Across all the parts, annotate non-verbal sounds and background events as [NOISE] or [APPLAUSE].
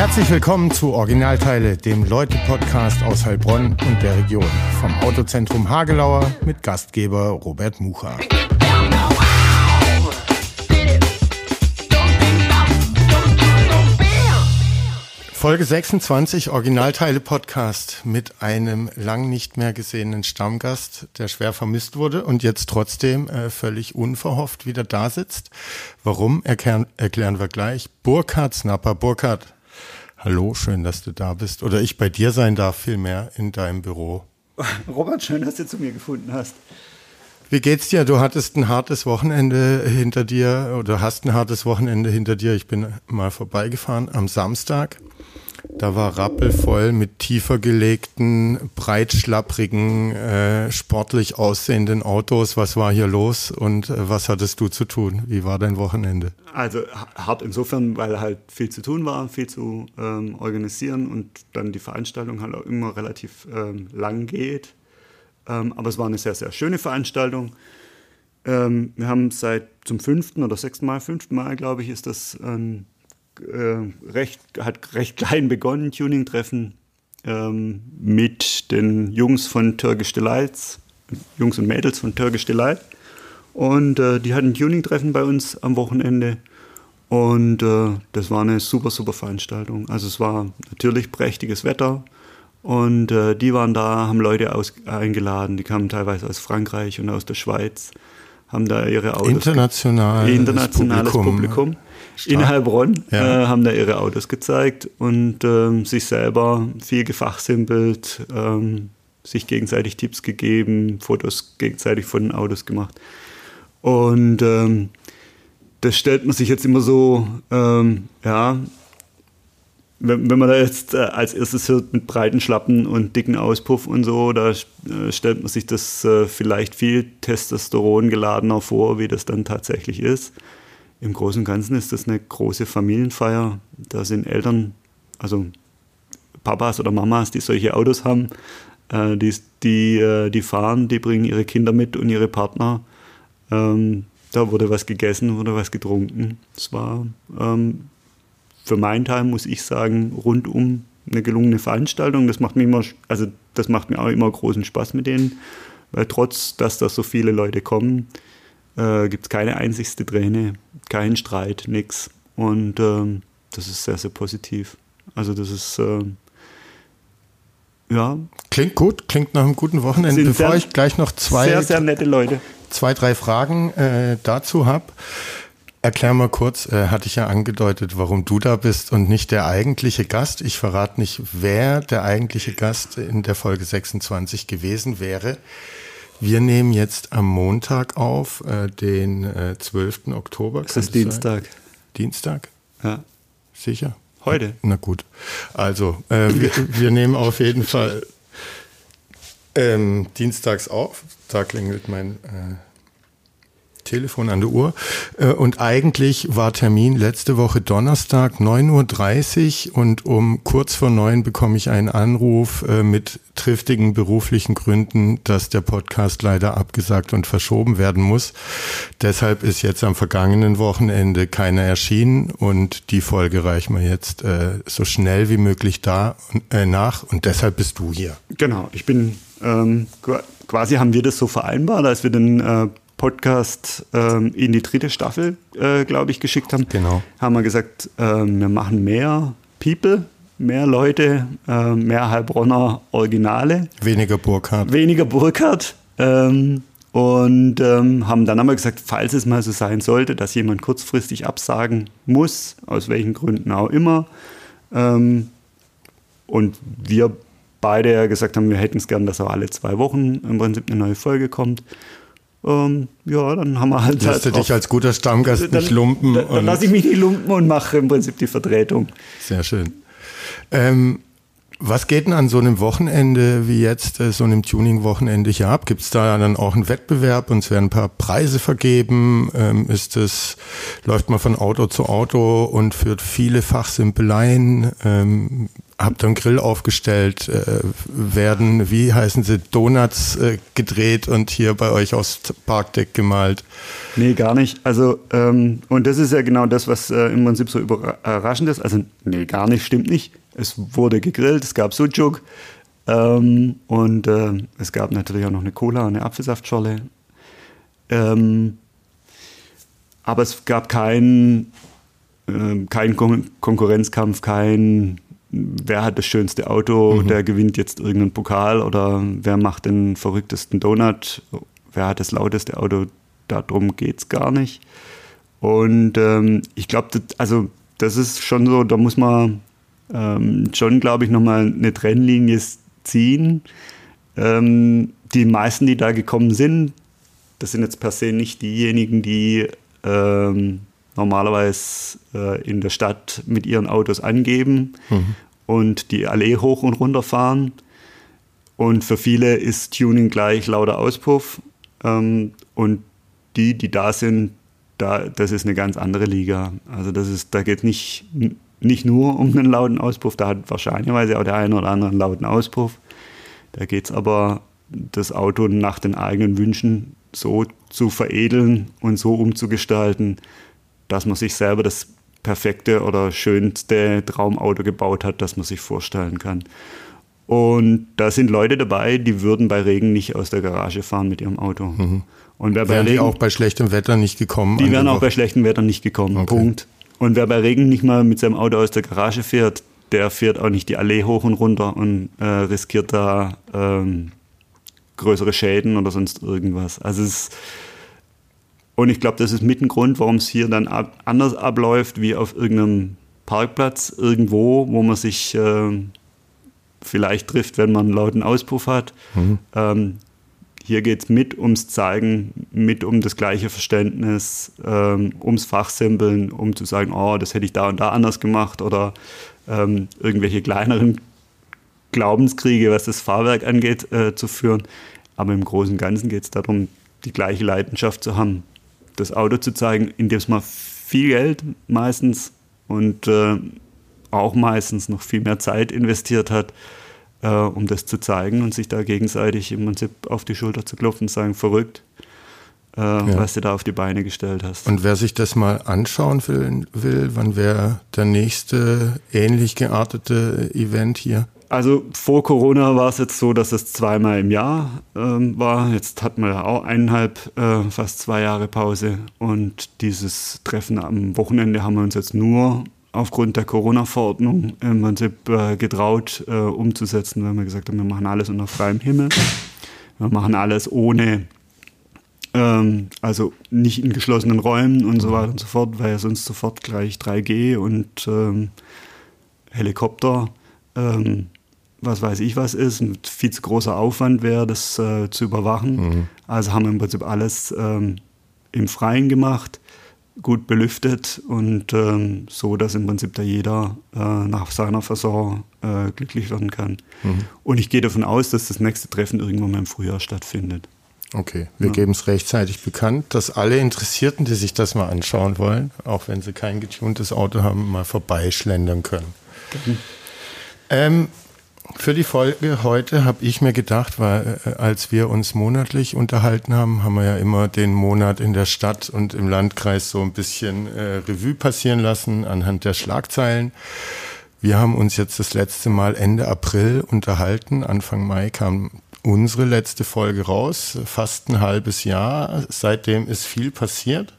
Herzlich willkommen zu Originalteile, dem Leute-Podcast aus Heilbronn und der Region. Vom Autozentrum Hagelauer mit Gastgeber Robert Mucha. Folge 26 Originalteile Podcast mit einem lang nicht mehr gesehenen Stammgast, der schwer vermisst wurde und jetzt trotzdem äh, völlig unverhofft wieder da sitzt. Warum erklären, wir gleich. Burkhard Snapper. Burkhard, hallo, schön, dass du da bist. Oder ich bei dir sein darf, vielmehr in deinem Büro. [LAUGHS] Robert, schön, dass du zu mir gefunden hast. Wie geht's dir? Du hattest ein hartes Wochenende hinter dir oder hast ein hartes Wochenende hinter dir. Ich bin mal vorbeigefahren am Samstag da war rappelvoll mit tiefer gelegten, breitschlapprigen, äh, sportlich aussehenden Autos. Was war hier los und äh, was hattest du zu tun? Wie war dein Wochenende? Also hart insofern, weil halt viel zu tun war, viel zu ähm, organisieren und dann die Veranstaltung halt auch immer relativ ähm, lang geht. Ähm, aber es war eine sehr, sehr schöne Veranstaltung. Ähm, wir haben seit zum fünften oder sechsten Mal, fünften Mal, glaube ich, ist das ein äh, recht, hat recht klein begonnen, Tuning-Treffen ähm, mit den Jungs von Turkish Delights, Jungs und Mädels von Turkish Delight. Und äh, die hatten Tuning-Treffen bei uns am Wochenende. Und äh, das war eine super, super Veranstaltung. Also es war natürlich prächtiges Wetter. Und äh, die waren da, haben Leute aus, eingeladen, die kamen teilweise aus Frankreich und aus der Schweiz, haben da ihre Autos. International internationales Publikum. Publikum. Stark. in Heilbronn, ja. äh, haben da ihre Autos gezeigt und ähm, sich selber viel gefachsimpelt, ähm, sich gegenseitig Tipps gegeben, Fotos gegenseitig von den Autos gemacht. Und ähm, das stellt man sich jetzt immer so, ähm, ja, wenn, wenn, man da jetzt äh, als erstes hört mit breiten Schlappen und dicken Auspuff und so, da äh, stellt man sich das äh, vielleicht viel Testosteron geladener vor, wie das dann tatsächlich ist. Im Großen und Ganzen ist das eine große Familienfeier. Da sind Eltern, also Papas oder Mamas, die solche Autos haben, äh, die, die, äh, die fahren, die bringen ihre Kinder mit und ihre Partner. Ähm, da wurde was gegessen, wurde was getrunken. Es war ähm, für meinen Teil, muss ich sagen, rundum eine gelungene Veranstaltung. Das macht mir immer, also das macht mir auch immer großen Spaß mit denen, weil trotz, dass da so viele Leute kommen, äh, gibt es keine einzigste Träne, keinen Streit, nichts. Und ähm, das ist sehr, sehr positiv. Also das ist ähm, ja. Klingt gut, klingt nach einem guten Wochenende. Bevor sehr, ich gleich noch zwei, sehr, sehr nette Leute. zwei drei Fragen äh, dazu habe, erklär mal kurz, äh, hatte ich ja angedeutet, warum du da bist und nicht der eigentliche Gast. Ich verrate nicht, wer der eigentliche Gast in der Folge 26 gewesen wäre. Wir nehmen jetzt am Montag auf, äh, den äh, 12. Oktober. Das ist Dienstag. Sein? Dienstag? Ja. Sicher? Heute. Na gut. Also, äh, wir, wir, nehmen auf jeden Fall ähm, dienstags auf. Da klingelt mein äh, Telefon an der Uhr. Äh, und eigentlich war Termin letzte Woche Donnerstag 9.30 Uhr und um kurz vor neun bekomme ich einen Anruf äh, mit triftigen beruflichen Gründen, dass der Podcast leider abgesagt und verschoben werden muss. Deshalb ist jetzt am vergangenen Wochenende keiner erschienen und die Folge reichen wir jetzt äh, so schnell wie möglich da nach und deshalb bist du hier. Genau, ich bin ähm, quasi haben wir das so vereinbart, als wir den äh, Podcast ähm, in die dritte Staffel, äh, glaube ich, geschickt haben, genau. haben wir gesagt, äh, wir machen mehr People, mehr Leute, äh, mehr Heilbronner Originale. Weniger Burkhardt. Weniger Burkhardt. Ähm, und ähm, haben dann einmal gesagt, falls es mal so sein sollte, dass jemand kurzfristig absagen muss, aus welchen Gründen auch immer, ähm, und wir beide ja gesagt haben, wir hätten es gern, dass auch alle zwei Wochen im Prinzip eine neue Folge kommt, ähm, ja, dann haben wir halt. Lässt halt du dich als guter Stammgast dann, nicht lumpen? Dann, dann lasse ich mich nicht lumpen und mache im Prinzip die Vertretung. Sehr schön. Ähm, Was geht denn an so einem Wochenende wie jetzt, äh, so einem Tuning-Wochenende hier ab? Gibt es da dann auch einen Wettbewerb und es werden ein paar Preise vergeben? Ähm, ist es, läuft man von Auto zu Auto und führt viele Fachsimpeleien? Ähm, habt ihr einen Grill aufgestellt? Äh, werden, wie heißen sie, Donuts äh, gedreht und hier bei euch aufs Parkdeck gemalt? Nee, gar nicht. Also, ähm, und das ist ja genau das, was äh, im Prinzip so überraschend ist. Also, nee, gar nicht, stimmt nicht. Es wurde gegrillt, es gab Sucuk ähm, und äh, es gab natürlich auch noch eine Cola, eine Apfelsaftschorle. Ähm, aber es gab keinen äh, kein Kon Konkurrenzkampf, kein wer hat das schönste Auto, mhm. der gewinnt jetzt irgendeinen Pokal oder wer macht den verrücktesten Donut, wer hat das lauteste Auto, darum geht es gar nicht. Und ähm, ich glaube, also das ist schon so, da muss man ähm, schon, glaube ich, nochmal eine Trennlinie ziehen. Ähm, die meisten, die da gekommen sind, das sind jetzt per se nicht diejenigen, die ähm, normalerweise äh, in der Stadt mit ihren Autos angeben mhm. und die Allee hoch und runter fahren. Und für viele ist Tuning gleich lauter Auspuff. Ähm, und die, die da sind, da, das ist eine ganz andere Liga. Also das ist, da geht nicht nicht nur um einen lauten Auspuff, da hat wahrscheinlich auch der eine oder andere einen lauten Auspuff. Da geht es aber, das Auto nach den eigenen Wünschen so zu veredeln und so umzugestalten, dass man sich selber das perfekte oder schönste Traumauto gebaut hat, das man sich vorstellen kann. Und da sind Leute dabei, die würden bei Regen nicht aus der Garage fahren mit ihrem Auto. Mhm. Und wer wären bei Regen, die auch bei schlechtem Wetter nicht gekommen? Die wären auch bei schlechtem Wetter nicht gekommen. Okay. Punkt. Und wer bei Regen nicht mal mit seinem Auto aus der Garage fährt, der fährt auch nicht die Allee hoch und runter und äh, riskiert da ähm, größere Schäden oder sonst irgendwas. Also es und ich glaube, das ist mit ein Grund, warum es hier dann ab, anders abläuft wie auf irgendeinem Parkplatz irgendwo, wo man sich äh, vielleicht trifft, wenn man einen lauten Auspuff hat. Mhm. Ähm, hier geht es mit ums Zeigen, mit um das gleiche Verständnis, ähm, ums Fachsimpeln, um zu sagen, oh, das hätte ich da und da anders gemacht oder ähm, irgendwelche kleineren Glaubenskriege, was das Fahrwerk angeht, äh, zu führen. Aber im Großen und Ganzen geht es darum, die gleiche Leidenschaft zu haben, das Auto zu zeigen, indem es mal viel Geld meistens und äh, auch meistens noch viel mehr Zeit investiert hat, äh, um das zu zeigen und sich da gegenseitig im Prinzip auf die Schulter zu klopfen und sagen, verrückt, äh, ja. was du da auf die Beine gestellt hast. Und wer sich das mal anschauen will, will wann wäre der nächste ähnlich geartete Event hier? Also vor Corona war es jetzt so, dass es zweimal im Jahr ähm, war. Jetzt hatten wir ja auch eineinhalb, äh, fast zwei Jahre Pause. Und dieses Treffen am Wochenende haben wir uns jetzt nur aufgrund der Corona-Verordnung im Prinzip äh, getraut äh, umzusetzen, weil wir gesagt haben, wir machen alles unter freiem Himmel. Wir machen alles ohne, ähm, also nicht in geschlossenen Räumen und so weiter und so fort, weil sonst sofort gleich 3G und ähm, Helikopter, ähm, was weiß ich was ist, ein viel zu großer Aufwand wäre, das äh, zu überwachen. Mhm. Also haben wir im Prinzip alles ähm, im Freien gemacht gut belüftet und ähm, so, dass im Prinzip da jeder äh, nach seiner Versorgung äh, glücklich werden kann. Mhm. Und ich gehe davon aus, dass das nächste Treffen irgendwann mal im Frühjahr stattfindet. Okay, wir ja. geben es rechtzeitig bekannt, dass alle Interessierten, die sich das mal anschauen wollen, auch wenn sie kein getuntes Auto haben, mal vorbeischlendern können. Mhm. Ähm, für die Folge heute habe ich mir gedacht, weil äh, als wir uns monatlich unterhalten haben, haben wir ja immer den Monat in der Stadt und im Landkreis so ein bisschen äh, Revue passieren lassen anhand der Schlagzeilen. Wir haben uns jetzt das letzte Mal Ende April unterhalten. Anfang Mai kam unsere letzte Folge raus, fast ein halbes Jahr. Seitdem ist viel passiert.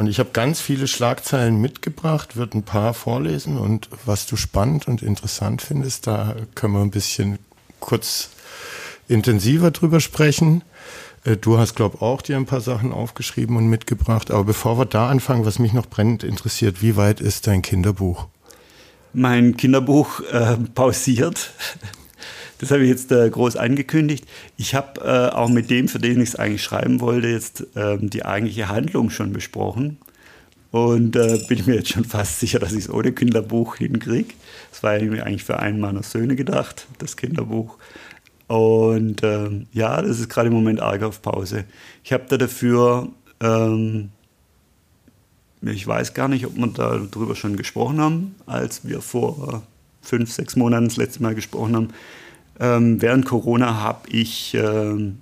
Und ich habe ganz viele Schlagzeilen mitgebracht, würde ein paar vorlesen und was du spannend und interessant findest, da können wir ein bisschen kurz intensiver drüber sprechen. Äh, du hast, glaube ich, auch dir ein paar Sachen aufgeschrieben und mitgebracht. Aber bevor wir da anfangen, was mich noch brennend interessiert, wie weit ist dein Kinderbuch? Mein Kinderbuch äh, pausiert. Das habe ich jetzt äh, groß angekündigt. Ich habe äh, auch mit dem, für den ich es eigentlich schreiben wollte, jetzt ähm, die eigentliche Handlung schon besprochen. Und äh, bin mir jetzt schon fast sicher, dass ich es ohne Kinderbuch hinkriege. Das war eigentlich für einen meiner Söhne gedacht, das Kinderbuch. Und ähm, ja, das ist gerade im Moment arg auf Pause. Ich habe da dafür, ähm, ich weiß gar nicht, ob wir darüber schon gesprochen haben, als wir vor fünf, sechs Monaten das letzte Mal gesprochen haben. Ähm, während Corona habe ich ähm,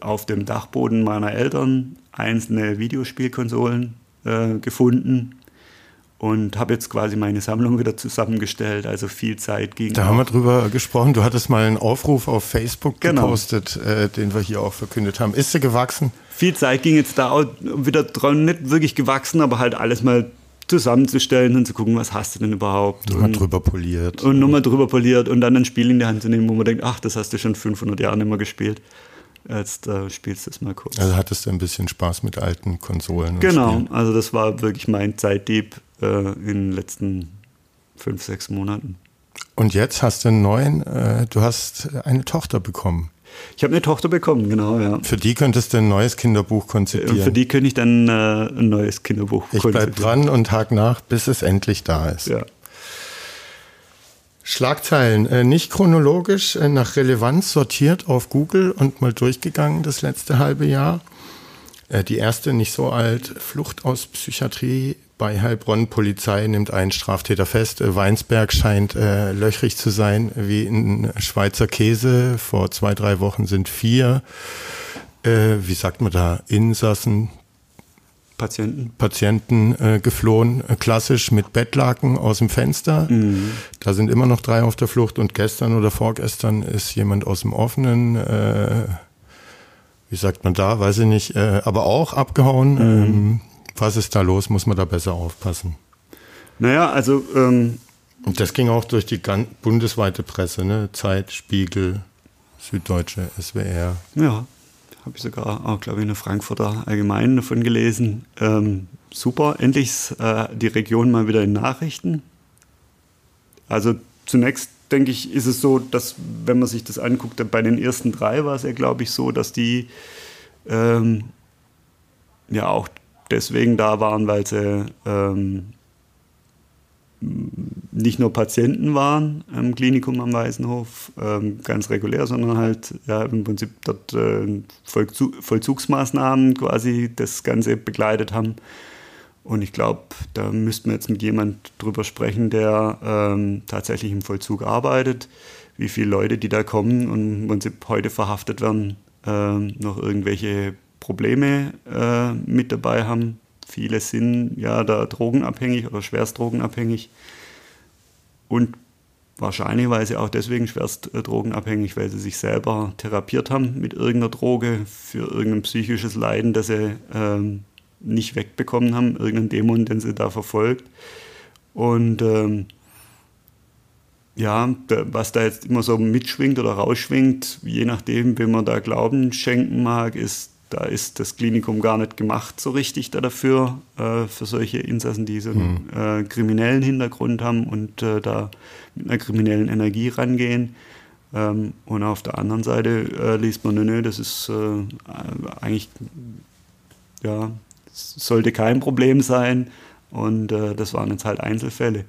auf dem Dachboden meiner Eltern einzelne Videospielkonsolen äh, gefunden und habe jetzt quasi meine Sammlung wieder zusammengestellt. Also viel Zeit ging. Da haben wir drüber gesprochen. Du hattest mal einen Aufruf auf Facebook genau. gepostet, äh, den wir hier auch verkündet haben. Ist sie gewachsen? Viel Zeit ging jetzt da auch wieder dran, nicht wirklich gewachsen, aber halt alles mal zusammenzustellen und zu gucken, was hast du denn überhaupt. Nochmal drüber poliert. Und nochmal drüber poliert und dann ein Spiel in die Hand zu nehmen, wo man denkt, ach, das hast du schon 500 Jahre nicht mehr gespielt. Jetzt äh, spielst du es mal kurz. Also hattest du ein bisschen Spaß mit alten Konsolen. genau, also das war wirklich mein Zeitdieb äh, in den letzten fünf, sechs Monaten. Und jetzt hast du einen neuen, äh, du hast eine Tochter bekommen. Ich habe eine Tochter bekommen, genau, ja. Für die könntest du ein neues Kinderbuch konzipieren. Für die könnte ich dann äh, ein neues Kinderbuch ich konzipieren. Ich bleib dran und hake nach, bis es endlich da ist. Ja. Schlagzeilen, äh, nicht chronologisch, äh, nach Relevanz sortiert auf Google und mal durchgegangen das letzte halbe Jahr. Äh, die erste, nicht so alt, Flucht aus Psychiatrie bei Heilbronn. Polizei nimmt einen Straftäter fest. Weinsberg scheint äh, löchrig zu sein wie ein Schweizer Käse. Vor zwei, drei Wochen sind vier, äh, wie sagt man da, Insassen, Patienten, Patienten äh, geflohen, äh, klassisch mit Bettlaken aus dem Fenster. Mhm. Da sind immer noch drei auf der Flucht und gestern oder vorgestern ist jemand aus dem offenen, äh, wie sagt man da, weiß ich nicht, äh, aber auch abgehauen. Mhm. Ähm, was ist da los? Muss man da besser aufpassen? Naja, also. Ähm, und das ging auch durch die bundesweite Presse, ne? Zeit, Spiegel, Süddeutsche, SWR. Ja, habe ich sogar auch, glaube ich, in der Frankfurter Allgemeinen davon gelesen. Ähm, super, endlich ist äh, die Region mal wieder in Nachrichten. Also zunächst denke ich, ist es so, dass wenn man sich das anguckt, bei den ersten drei war es ja, glaube ich, so, dass die ähm, ja auch deswegen da waren, weil sie ähm, nicht nur Patienten waren im Klinikum am Waisenhof, ähm, ganz regulär, sondern halt ja, im Prinzip dort äh, Vollzugsmaßnahmen quasi das Ganze begleitet haben. Und ich glaube, da müssten wir jetzt mit jemand drüber sprechen, der ähm, tatsächlich im Vollzug arbeitet, wie viele Leute, die da kommen und im Prinzip heute verhaftet werden, äh, noch irgendwelche Probleme äh, mit dabei haben. Viele sind ja da drogenabhängig oder schwerst drogenabhängig und wahrscheinlich auch deswegen schwerst äh, drogenabhängig, weil sie sich selber therapiert haben mit irgendeiner Droge für irgendein psychisches Leiden, das sie ähm, nicht wegbekommen haben, irgendeinen Dämon, den sie da verfolgt. Und ähm, ja, was da jetzt immer so mitschwingt oder rausschwingt, je nachdem, wem man da Glauben schenken mag, ist, da ist das Klinikum gar nicht gemacht so richtig da dafür, äh, für solche Insassen, die so einen mhm. äh, kriminellen Hintergrund haben und äh, da mit einer kriminellen Energie rangehen. Ähm, und auf der anderen Seite äh, liest man, nö, nö, das ist äh, eigentlich, ja, sollte kein Problem sein. Und äh, das waren jetzt halt Einzelfälle.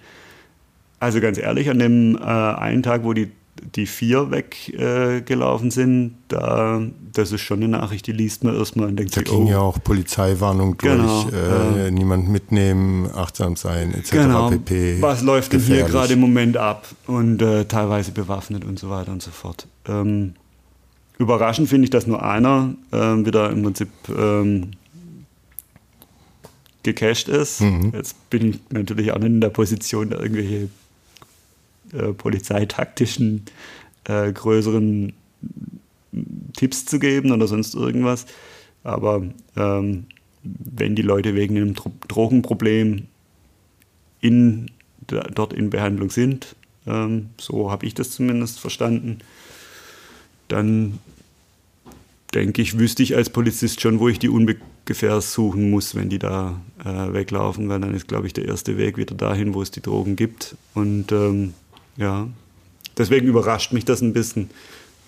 Also ganz ehrlich, an dem einen Tag, wo die die vier weggelaufen äh, sind, da, das ist schon eine Nachricht, die liest man erstmal und denkt da sich, ging oh, ja auch Polizeiwarnung durch, genau, äh, äh, niemand mitnehmen, achtsam sein, etc. Genau, pp. Was läuft denn hier gerade im Moment ab? Und äh, teilweise bewaffnet und so weiter und so fort. Ähm, überraschend finde ich, dass nur einer ähm, wieder im Prinzip ähm, gecached ist. Mhm. Jetzt bin ich natürlich auch nicht in der Position, da irgendwelche äh, polizeitaktischen äh, größeren Tipps zu geben oder sonst irgendwas. Aber ähm, wenn die Leute wegen einem Drogenproblem in, dort in Behandlung sind, ähm, so habe ich das zumindest verstanden, dann denke ich, wüsste ich als Polizist schon, wo ich die ungefähr suchen muss, wenn die da äh, weglaufen, weil dann ist, glaube ich, der erste Weg wieder dahin, wo es die Drogen gibt. Und ähm, ja, deswegen überrascht mich das ein bisschen,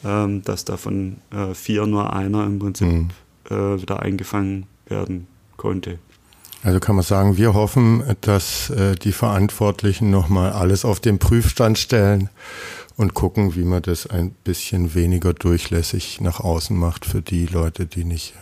ähm, dass davon äh, vier nur einer im Prinzip mhm. äh, wieder eingefangen werden konnte. Also kann man sagen, wir hoffen, dass äh, die Verantwortlichen nochmal alles auf den Prüfstand stellen und gucken, wie man das ein bisschen weniger durchlässig nach außen macht für die Leute, die nicht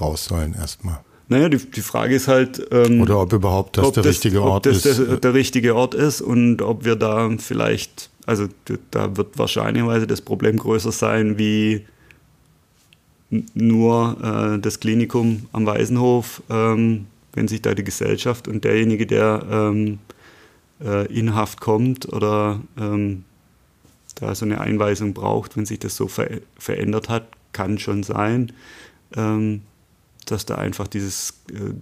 raus sollen erstmal. Naja, die, die Frage ist halt. Ähm, Oder ob überhaupt das der das, richtige Ort ob das ist. Der, der richtige Ort ist und ob wir da vielleicht, also da wird wahrscheinlicherweise das Problem größer sein wie nur äh, das Klinikum am Waisenhof, ähm, wenn sich da die Gesellschaft und derjenige, der ähm, äh, in Haft kommt oder ähm, da so eine Einweisung braucht, wenn sich das so ver verändert hat, kann schon sein, ähm, dass da einfach dieses, äh,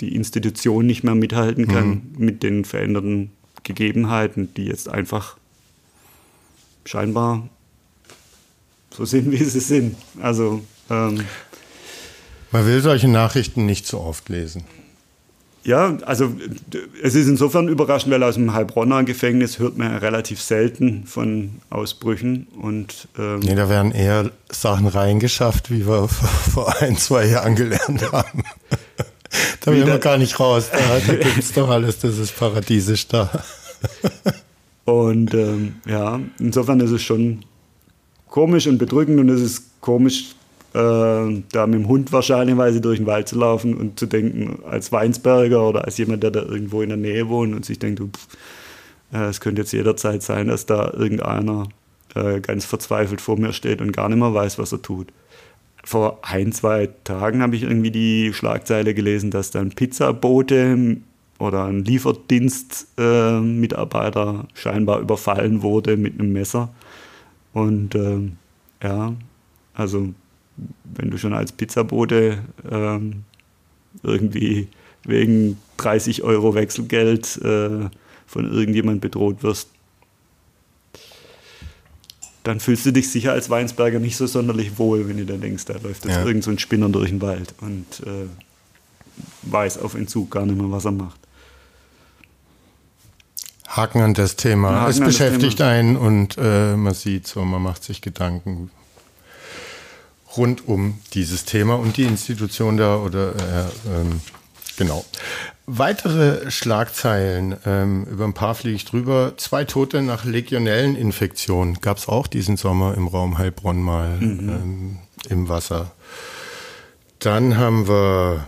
die Institution nicht mehr mithalten kann mhm. mit den veränderten Gegebenheiten, die jetzt einfach scheinbar so sind, [LAUGHS] wie sie sind. Also ähm, man will solche Nachrichten nicht so oft lesen. Ja, also es ist insofern überraschend, weil aus dem Heilbronner Gefängnis hört man relativ selten von Ausbrüchen. Und, ähm nee, da werden eher Sachen reingeschafft, wie wir vor ein, zwei Jahren gelernt haben. [LAUGHS] da will man gar nicht raus. Da, da [LAUGHS] gibt es doch alles, das ist paradiesisch da. [LAUGHS] und ähm, ja, insofern ist es schon komisch und bedrückend und es ist komisch, da mit dem Hund wahrscheinlich durch den Wald zu laufen und zu denken, als Weinsberger oder als jemand, der da irgendwo in der Nähe wohnt und sich denkt, äh, es könnte jetzt jederzeit sein, dass da irgendeiner äh, ganz verzweifelt vor mir steht und gar nicht mehr weiß, was er tut. Vor ein, zwei Tagen habe ich irgendwie die Schlagzeile gelesen, dass dann Pizzabote oder ein Lieferdienstmitarbeiter äh, scheinbar überfallen wurde mit einem Messer. Und ähm, ja, also wenn du schon als Pizzabote ähm, irgendwie wegen 30 Euro Wechselgeld äh, von irgendjemand bedroht wirst, dann fühlst du dich sicher als Weinsberger nicht so sonderlich wohl, wenn du dann denkst, da läuft jetzt ja. irgend so ein Spinner durch den Wald und äh, weiß auf Entzug gar nicht mehr, was er macht. Haken an das Thema. Haken es beschäftigt Thema. einen und äh, man sieht so, man macht sich Gedanken, rund um dieses Thema und die Institution da oder äh, ähm, genau. Weitere Schlagzeilen, ähm, über ein paar fliege ich drüber. Zwei Tote nach Legionelleninfektion gab es auch diesen Sommer im Raum Heilbronn mal mhm. ähm, im Wasser. Dann haben wir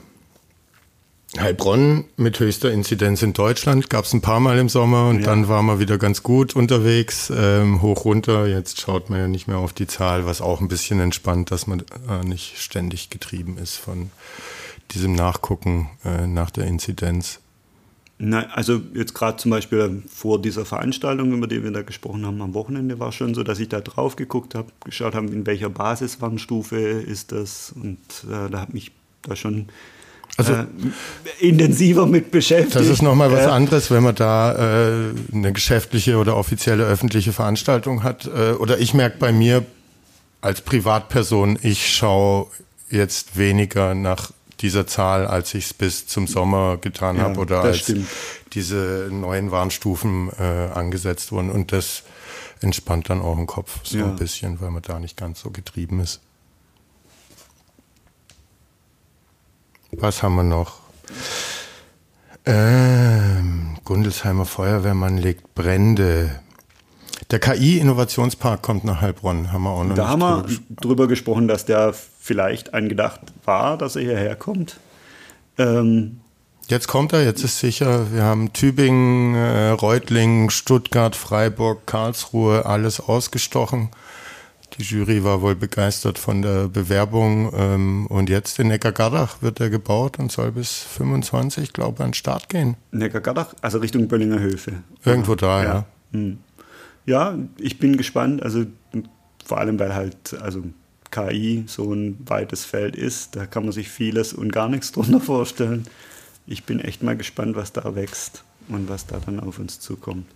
Heilbronn mit höchster Inzidenz in Deutschland gab es ein paar Mal im Sommer und ja. dann war man wieder ganz gut unterwegs, ähm, hoch runter. Jetzt schaut man ja nicht mehr auf die Zahl, was auch ein bisschen entspannt, dass man äh, nicht ständig getrieben ist von diesem Nachgucken äh, nach der Inzidenz. Na, also jetzt gerade zum Beispiel vor dieser Veranstaltung, über die wir da gesprochen haben, am Wochenende war schon so, dass ich da drauf geguckt habe, geschaut habe, in welcher Basiswarnstufe ist das und äh, da hat mich da schon also, äh, intensiver mit beschäftigt. Das ist nochmal was anderes, wenn man da äh, eine geschäftliche oder offizielle öffentliche Veranstaltung hat. Äh, oder ich merke bei mir als Privatperson, ich schaue jetzt weniger nach dieser Zahl, als ich es bis zum Sommer getan ja, habe oder als stimmt. diese neuen Warnstufen äh, angesetzt wurden. Und das entspannt dann auch im Kopf so ja. ein bisschen, weil man da nicht ganz so getrieben ist. Was haben wir noch? Ähm, Gundelsheimer Feuerwehrmann legt Brände. Der KI-Innovationspark kommt nach Heilbronn, haben wir auch noch Da haben wir drüber gesprochen, dass der vielleicht angedacht war, dass er hierher kommt. Ähm, jetzt kommt er, jetzt ist sicher. Wir haben Tübingen, äh, Reutlingen, Stuttgart, Freiburg, Karlsruhe, alles ausgestochen. Die Jury war wohl begeistert von der Bewerbung. Ähm, und jetzt in Neckargardach wird er gebaut und soll bis 25, glaube ich, an den Start gehen. Neckargardach, also Richtung Böllinger Höfe. Irgendwo da, ja. Ja. Hm. ja, ich bin gespannt. Also vor allem, weil halt also KI so ein weites Feld ist. Da kann man sich vieles und gar nichts drunter vorstellen. Ich bin echt mal gespannt, was da wächst und was da dann auf uns zukommt.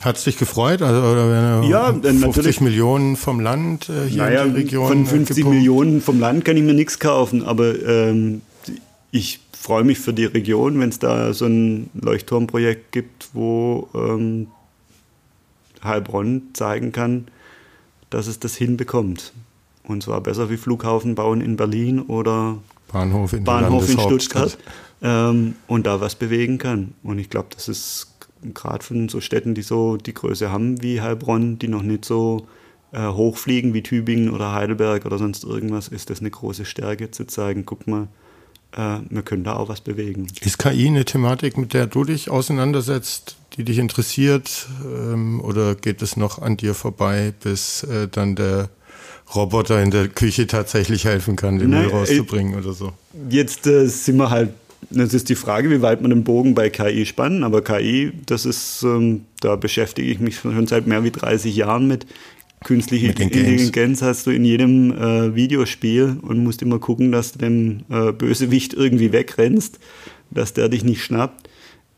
Hat es dich gefreut? Also, oder wenn ja, 50 natürlich. Millionen vom Land äh, hier naja, in der Region? Von 50 gepumpt? Millionen vom Land kann ich mir nichts kaufen, aber ähm, ich freue mich für die Region, wenn es da so ein Leuchtturmprojekt gibt, wo ähm, Heilbronn zeigen kann, dass es das hinbekommt. Und zwar besser wie Flughafen bauen in Berlin oder Bahnhof in, Bahnhof in Stuttgart ähm, und da was bewegen kann. Und ich glaube, das ist gerade von so Städten, die so die Größe haben wie Heilbronn, die noch nicht so äh, hochfliegen wie Tübingen oder Heidelberg oder sonst irgendwas, ist das eine große Stärke zu zeigen, guck mal, äh, wir können da auch was bewegen. Ist KI eine Thematik, mit der du dich auseinandersetzt, die dich interessiert? Ähm, oder geht es noch an dir vorbei, bis äh, dann der Roboter in der Küche tatsächlich helfen kann, den Müll rauszubringen oder so? Jetzt äh, sind wir halt das ist die Frage, wie weit man den Bogen bei KI spannen. Aber KI, das ist, ähm, da beschäftige ich mich schon seit mehr wie 30 Jahren mit. Künstliche Intelligenz hast du in jedem äh, Videospiel und musst immer gucken, dass du dem äh, Bösewicht irgendwie wegrennst, dass der dich nicht schnappt.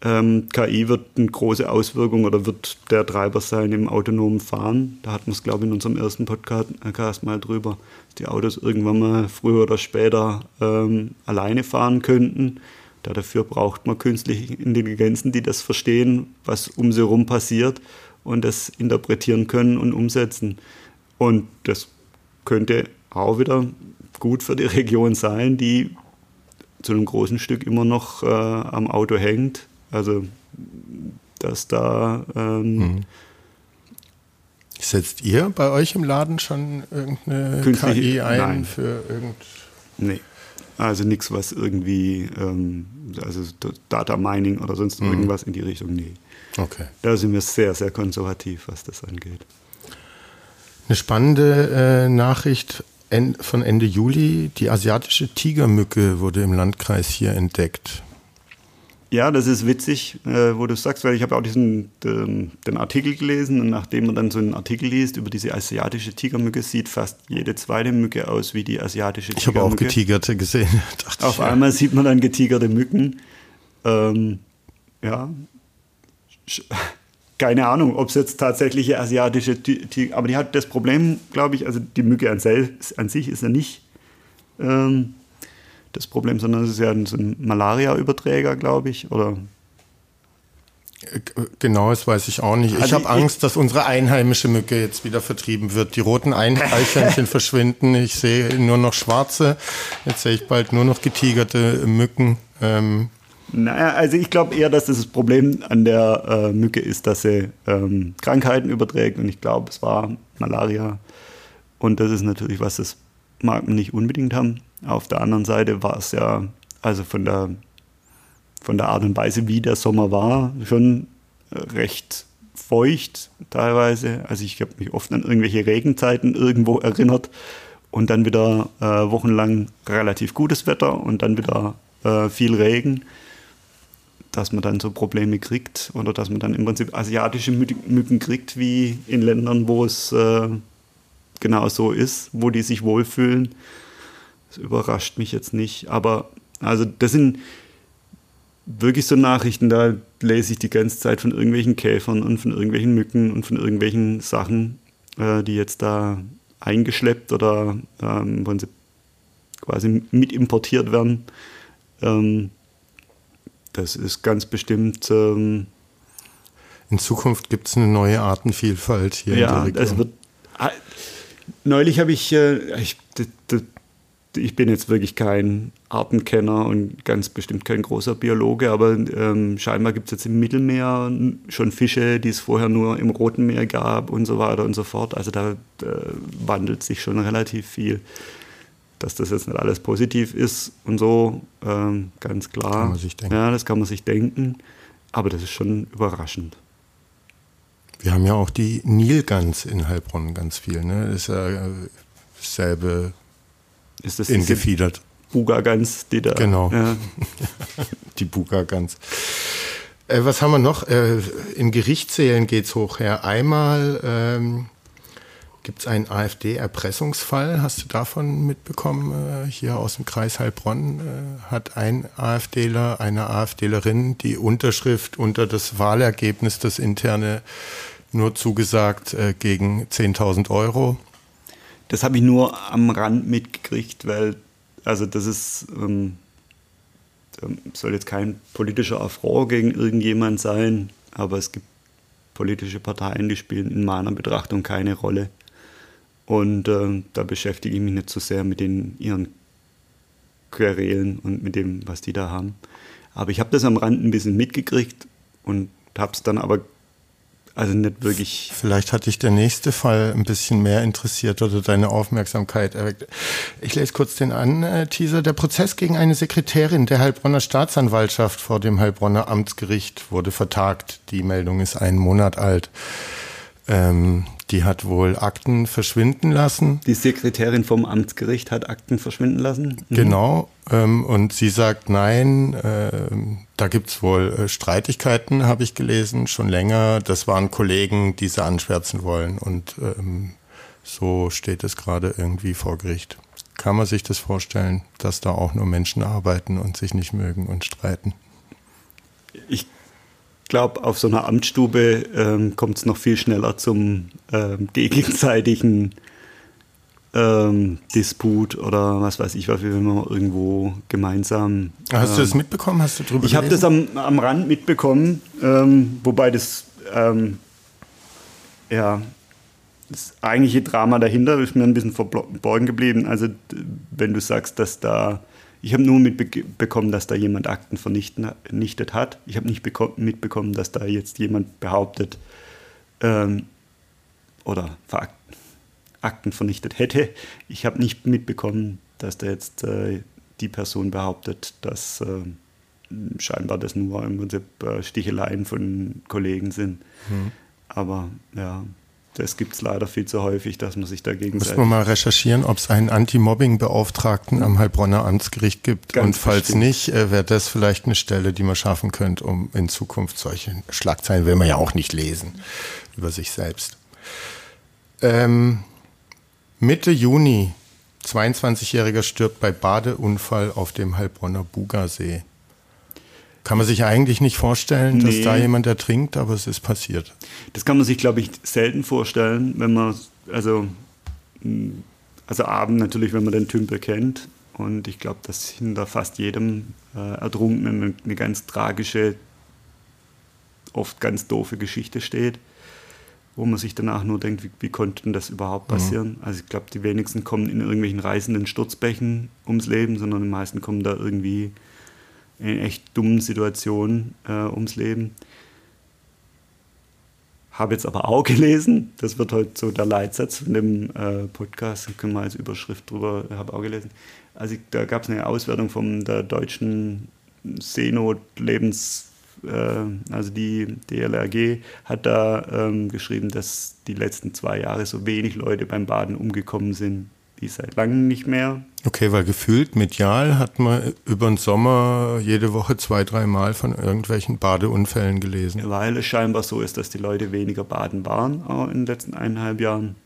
Ähm, KI wird eine große Auswirkung oder wird der Treiber sein im autonomen Fahren. Da hatten wir es, glaube ich, in unserem ersten Podcast mal drüber, dass die Autos irgendwann mal früher oder später ähm, alleine fahren könnten. Da dafür braucht man künstliche Intelligenzen, die das verstehen, was um sie herum passiert und das interpretieren können und umsetzen. Und das könnte auch wieder gut für die [LAUGHS] Region sein, die zu einem großen Stück immer noch äh, am Auto hängt. Also, dass da. Ähm, mhm. Setzt ihr bei euch im Laden schon irgendeine KI ein nein. für irgend. Nee. Also nichts, was irgendwie, ähm, also Data Mining oder sonst mhm. irgendwas in die Richtung, nee. Okay. Da sind wir sehr, sehr konservativ, was das angeht. Eine spannende äh, Nachricht von Ende Juli. Die asiatische Tigermücke wurde im Landkreis hier entdeckt. Ja, das ist witzig, äh, wo du sagst, weil ich habe auch diesen den, den, Artikel gelesen und nachdem man dann so einen Artikel liest über diese asiatische Tigermücke, sieht fast jede zweite Mücke aus wie die asiatische Tigermücke. Ich habe auch getigerte gesehen. [LAUGHS] Auf einmal sieht man dann getigerte Mücken. Ähm, ja, [LAUGHS] keine Ahnung, ob es jetzt tatsächliche asiatische Tiger, aber die hat das Problem, glaube ich, also die Mücke an, an sich ist ja nicht ähm, das Problem, sondern es ist ja ein, ein Malaria-Überträger, glaube ich, oder Genau, das weiß ich auch nicht. Ich also habe Angst, dass unsere einheimische Mücke jetzt wieder vertrieben wird. Die roten Eichhörnchen [LAUGHS] verschwinden. Ich sehe nur noch schwarze. Jetzt sehe ich bald nur noch getigerte Mücken. Ähm, naja, also ich glaube eher, dass das Problem an der äh, Mücke ist, dass sie ähm, Krankheiten überträgt und ich glaube, es war Malaria und das ist natürlich was, das mag man nicht unbedingt haben. Auf der anderen Seite war es ja, also von der, von der Art und Weise, wie der Sommer war, schon recht feucht teilweise. Also ich habe mich oft an irgendwelche Regenzeiten irgendwo erinnert und dann wieder äh, wochenlang relativ gutes Wetter und dann wieder äh, viel Regen dass man dann so Probleme kriegt oder dass man dann im Prinzip asiatische Mücken kriegt, wie in Ländern, wo es äh, genau so ist, wo die sich wohlfühlen. Das überrascht mich jetzt nicht. Aber also das sind wirklich so Nachrichten, da lese ich die ganze Zeit von irgendwelchen Käfern und von irgendwelchen Mücken und von irgendwelchen Sachen, äh, die jetzt da eingeschleppt oder ähm, quasi mit importiert werden. Ähm, das ist ganz bestimmt. Ähm, in Zukunft gibt es eine neue Artenvielfalt hier ja, in der Region. Es wird, ah, neulich habe ich, äh, ich, ich bin jetzt wirklich kein Artenkenner und ganz bestimmt kein großer Biologe, aber ähm, scheinbar gibt es jetzt im Mittelmeer schon Fische, die es vorher nur im Roten Meer gab und so weiter und so fort. Also da äh, wandelt sich schon relativ viel dass das jetzt nicht alles positiv ist und so, ähm, ganz klar. Kann man sich denken. Ja, das kann man sich denken, aber das ist schon überraschend. Wir haben ja auch die Nilgans in Heilbronn ganz viel, ne? Das ist ja selbe ist das ingefiedert. Buga-Gans, die da. Genau. Ja. [LAUGHS] die Buga-Gans. Äh, was haben wir noch? Äh, in Gerichtssälen geht es hoch her. Einmal ähm, Gibt es einen AfD-Erpressungsfall? Hast du davon mitbekommen? Äh, hier aus dem Kreis Heilbronn äh, hat ein AfDler, eine AfDlerin die Unterschrift unter das Wahlergebnis, das interne, nur zugesagt äh, gegen 10.000 Euro. Das habe ich nur am Rand mitgekriegt, weil, also das ist, ähm, soll jetzt kein politischer Affront gegen irgendjemand sein, aber es gibt politische Parteien, die spielen in meiner Betrachtung keine Rolle. Und äh, da beschäftige ich mich nicht so sehr mit den, ihren querelen und mit dem, was die da haben. Aber ich habe das am Rand ein bisschen mitgekriegt und habe es dann aber also nicht wirklich. Vielleicht hat dich der nächste Fall ein bisschen mehr interessiert oder deine Aufmerksamkeit erweckt. Ich lese kurz den An-Teaser. Der Prozess gegen eine Sekretärin der Heilbronner Staatsanwaltschaft vor dem Heilbronner Amtsgericht wurde vertagt. Die Meldung ist einen Monat alt. Ähm, die hat wohl Akten verschwinden lassen. Die Sekretärin vom Amtsgericht hat Akten verschwinden lassen? Mhm. Genau. Ähm, und sie sagt, nein, äh, da gibt's wohl äh, Streitigkeiten, habe ich gelesen, schon länger. Das waren Kollegen, die sie anschwärzen wollen. Und ähm, so steht es gerade irgendwie vor Gericht. Kann man sich das vorstellen, dass da auch nur Menschen arbeiten und sich nicht mögen und streiten? Ich glaube, auf so einer Amtsstube ähm, kommt es noch viel schneller zum ähm, gegenseitigen ähm, Disput oder was weiß ich, was wenn man irgendwo gemeinsam. Hast du das ähm, mitbekommen? Hast du drüber Ich habe das am, am Rand mitbekommen, ähm, wobei das ähm, ja das eigentliche Drama dahinter ist mir ein bisschen verborgen geblieben. Also wenn du sagst, dass da ich habe nur mitbekommen, dass da jemand Akten vernichtet hat. Ich habe nicht mitbekommen, dass da jetzt jemand behauptet ähm, oder Akten vernichtet hätte. Ich habe nicht mitbekommen, dass da jetzt äh, die Person behauptet, dass äh, scheinbar das nur im Prinzip äh, Sticheleien von Kollegen sind. Mhm. Aber ja, das gibt es leider viel zu häufig, dass man sich dagegen. Müssen wir mal recherchieren, ob es einen Anti-Mobbing-Beauftragten am Heilbronner Amtsgericht gibt. Ganz und falls bestimmt. nicht, äh, wäre das vielleicht eine Stelle, die man schaffen könnte, um in Zukunft solche Schlagzeilen will man ja auch nicht lesen über sich selbst. Ähm, Mitte Juni, 22-Jähriger stirbt bei Badeunfall auf dem Heilbronner Bugasee. Kann man sich eigentlich nicht vorstellen, dass da jemand ertrinkt, aber es ist passiert. Das kann man sich, glaube ich, selten vorstellen, wenn man, also, also Abend natürlich, wenn man den Tümpel kennt. Und ich glaube, dass hinter fast jedem äh, Ertrunkenen eine, eine ganz tragische, oft ganz doofe Geschichte steht, wo man sich danach nur denkt, wie, wie konnte denn das überhaupt mhm. passieren? Mhm. Also ich glaube, die wenigsten kommen in irgendwelchen reißenden Sturzbächen ums Leben, sondern die meisten kommen da irgendwie in echt dummen Situationen äh, ums Leben. Habe jetzt aber auch [LAUGHS] gelesen, das wird heute so der Leitsatz von dem äh, Podcast, können wir als Überschrift drüber, habe auch gelesen. Also da gab es eine Auswertung von der deutschen Seenot-Lebens, äh, also die DLRG hat da ähm, geschrieben, dass die letzten zwei Jahre so wenig Leute beim Baden umgekommen sind wie seit langem nicht mehr. Okay, weil gefühlt medial hat man über den Sommer jede Woche zwei, drei Mal von irgendwelchen Badeunfällen gelesen. Weil es scheinbar so ist, dass die Leute weniger baden waren in den letzten eineinhalb Jahren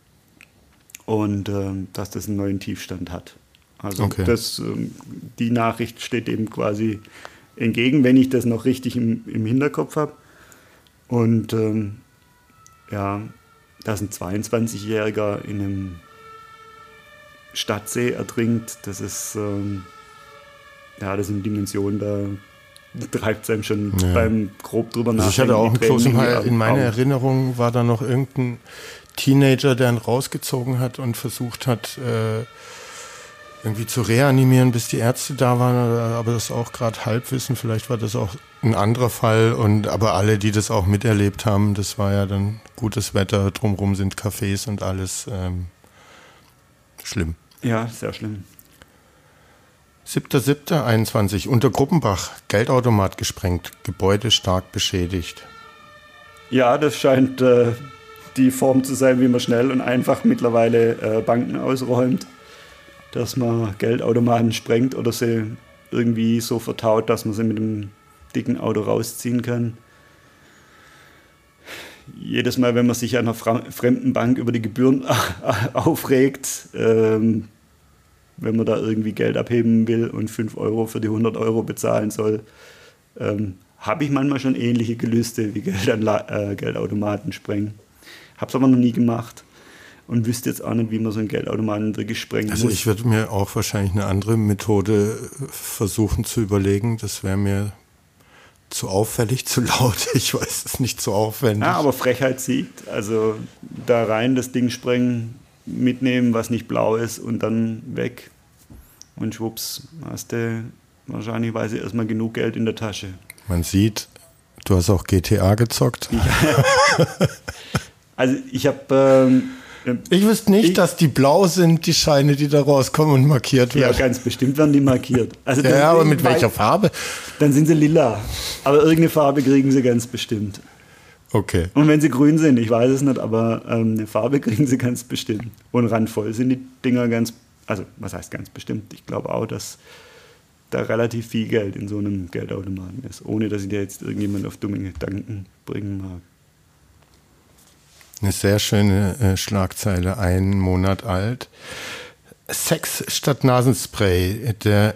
und ähm, dass das einen neuen Tiefstand hat. Also okay. das, ähm, die Nachricht steht dem quasi entgegen, wenn ich das noch richtig im, im Hinterkopf habe. Und ähm, ja, dass ein 22-Jähriger in einem Stadtsee ertrinkt, das ist, ähm, ja, das sind Dimensionen, da treibt es einem schon ja. beim grob drüber nach. Also ich hatte auch einen Kloß in meiner Erinnerung war da noch irgendein Teenager, der ihn rausgezogen hat und versucht hat, äh, irgendwie zu reanimieren, bis die Ärzte da waren, aber das ist auch gerade Halbwissen, vielleicht war das auch ein anderer Fall und aber alle, die das auch miterlebt haben, das war ja dann gutes Wetter, drumherum sind Cafés und alles. Ähm, Schlimm. Ja, sehr schlimm. 7.7.21 unter Gruppenbach, Geldautomat gesprengt, Gebäude stark beschädigt. Ja, das scheint äh, die Form zu sein, wie man schnell und einfach mittlerweile äh, Banken ausräumt. Dass man Geldautomaten sprengt oder sie irgendwie so vertaut, dass man sie mit einem dicken Auto rausziehen kann jedes Mal, wenn man sich an einer fremden Bank über die Gebühren [LAUGHS] aufregt, ähm, wenn man da irgendwie Geld abheben will und 5 Euro für die 100 Euro bezahlen soll, ähm, habe ich manchmal schon ähnliche Gelüste wie Geld äh, Geldautomaten sprengen. Habe es aber noch nie gemacht und wüsste jetzt auch nicht, wie man so einen Geldautomaten wirklich sprengen also muss. Also ich würde mir auch wahrscheinlich eine andere Methode versuchen zu überlegen. Das wäre mir zu auffällig, [LAUGHS] zu laut, ich weiß es nicht, zu aufwendig. Ja, aber Frechheit siegt. Also da rein das Ding sprengen, mitnehmen, was nicht blau ist und dann weg. und schwupps hast du wahrscheinlich erstmal genug Geld in der Tasche. Man sieht, du hast auch GTA gezockt. Ja. [LAUGHS] also ich habe... Ähm, ich wüsste nicht, ich, dass die blau sind, die Scheine, die da rauskommen und markiert werden. Ja, ganz bestimmt werden die markiert. Also ja, aber mit welcher Farbe? Dann sind sie lila. Aber irgendeine Farbe kriegen sie ganz bestimmt. Okay. Und wenn sie grün sind, ich weiß es nicht, aber ähm, eine Farbe [LAUGHS] kriegen sie ganz bestimmt. Und randvoll sind die Dinger ganz, also was heißt ganz bestimmt? Ich glaube auch, dass da relativ viel Geld in so einem Geldautomaten ist, ohne dass ich dir jetzt irgendjemand auf dumme Gedanken bringen mag. Eine sehr schöne äh, Schlagzeile, einen Monat alt. Sex statt Nasenspray. Der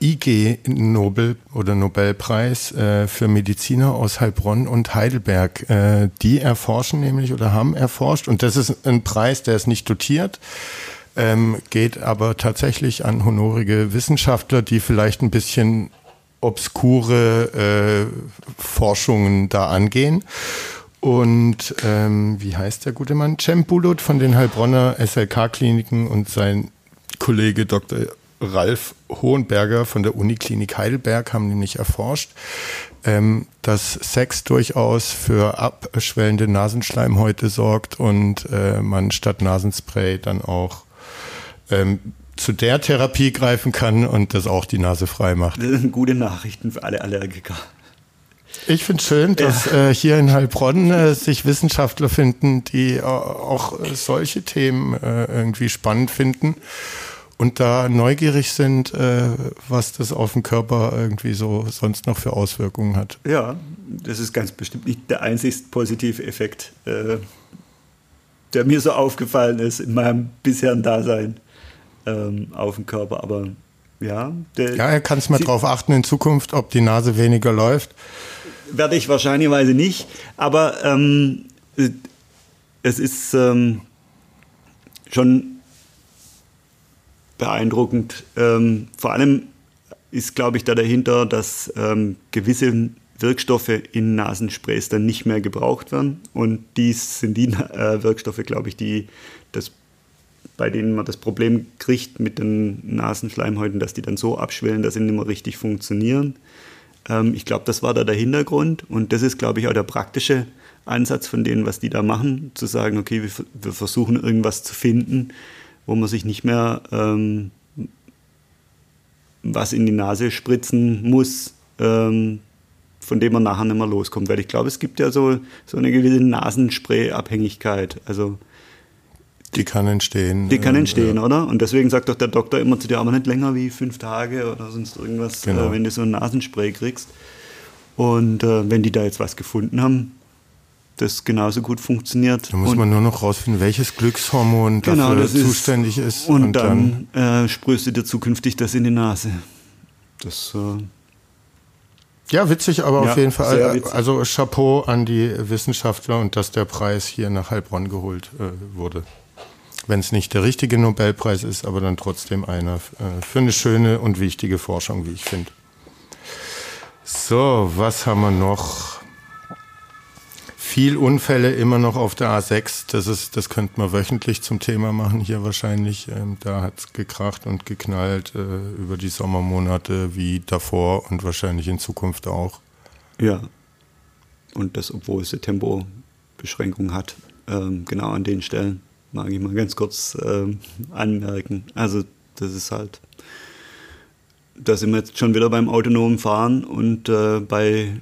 IG Nobel oder Nobelpreis äh, für Mediziner aus Heilbronn und Heidelberg. Äh, die erforschen nämlich oder haben erforscht und das ist ein Preis, der ist nicht dotiert, ähm, geht aber tatsächlich an honorige Wissenschaftler, die vielleicht ein bisschen obskure äh, Forschungen da angehen. Und ähm, wie heißt der gute Mann? Cem Bulut von den Heilbronner SLK-Kliniken und sein Kollege Dr. Ralf Hohenberger von der Uniklinik Heidelberg haben nämlich erforscht, ähm, dass Sex durchaus für abschwellende Nasenschleimhäute sorgt und äh, man statt Nasenspray dann auch ähm, zu der Therapie greifen kann und das auch die Nase frei macht. Das sind gute Nachrichten für alle Allergiker. Ich finde es schön, dass ja. äh, hier in Heilbronn äh, sich Wissenschaftler finden, die äh, auch solche Themen äh, irgendwie spannend finden und da neugierig sind, äh, was das auf den Körper irgendwie so sonst noch für Auswirkungen hat. Ja, das ist ganz bestimmt nicht der einzig positive Effekt, äh, der mir so aufgefallen ist in meinem bisherigen Dasein ähm, auf den Körper. Aber ja, der, ja, er kann es mal drauf achten in Zukunft, ob die Nase weniger läuft. Werde ich wahrscheinlich nicht, aber ähm, es ist ähm, schon beeindruckend. Ähm, vor allem ist, glaube ich, da dahinter, dass ähm, gewisse Wirkstoffe in Nasensprays dann nicht mehr gebraucht werden. Und dies sind die äh, Wirkstoffe, glaube ich, die das, bei denen man das Problem kriegt mit den Nasenschleimhäuten, dass die dann so abschwellen, dass sie nicht mehr richtig funktionieren. Ähm, ich glaube, das war da der Hintergrund. Und das ist, glaube ich, auch der praktische Ansatz von denen, was die da machen, zu sagen, okay, wir, wir versuchen irgendwas zu finden, wo man sich nicht mehr ähm, was in die Nase spritzen muss, ähm, von dem man nachher nicht mehr loskommt. Weil ich glaube, es gibt ja so, so eine gewisse Nasenspray-Abhängigkeit. Also die kann entstehen. Die kann äh, entstehen, ja. oder? Und deswegen sagt doch der Doktor immer zu dir, aber nicht länger wie fünf Tage oder sonst irgendwas, genau. äh, wenn du so ein Nasenspray kriegst. Und äh, wenn die da jetzt was gefunden haben, das genauso gut funktioniert. Da muss und man nur noch rausfinden, welches Glückshormon genau, dafür zuständig ist. ist. Und, und, dann, dann äh, sprühst du dir zukünftig das in die Nase. Das. Äh, ja, witzig, aber ja, auf jeden Fall. Also Chapeau an die Wissenschaftler und dass der Preis hier nach Heilbronn geholt äh, wurde. Wenn es nicht der richtige Nobelpreis ist, aber dann trotzdem einer äh, für eine schöne und wichtige Forschung, wie ich finde. So, was haben wir noch? viel Unfälle immer noch auf der A6. Das, ist, das könnte man wöchentlich zum Thema machen hier wahrscheinlich. Ähm, da hat es gekracht und geknallt äh, über die Sommermonate wie davor und wahrscheinlich in Zukunft auch. Ja. Und das, obwohl es eine Tempobeschränkung hat, ähm, genau an den Stellen, mag ich mal ganz kurz ähm, anmerken. Also das ist halt da sind wir jetzt schon wieder beim autonomen Fahren und äh, bei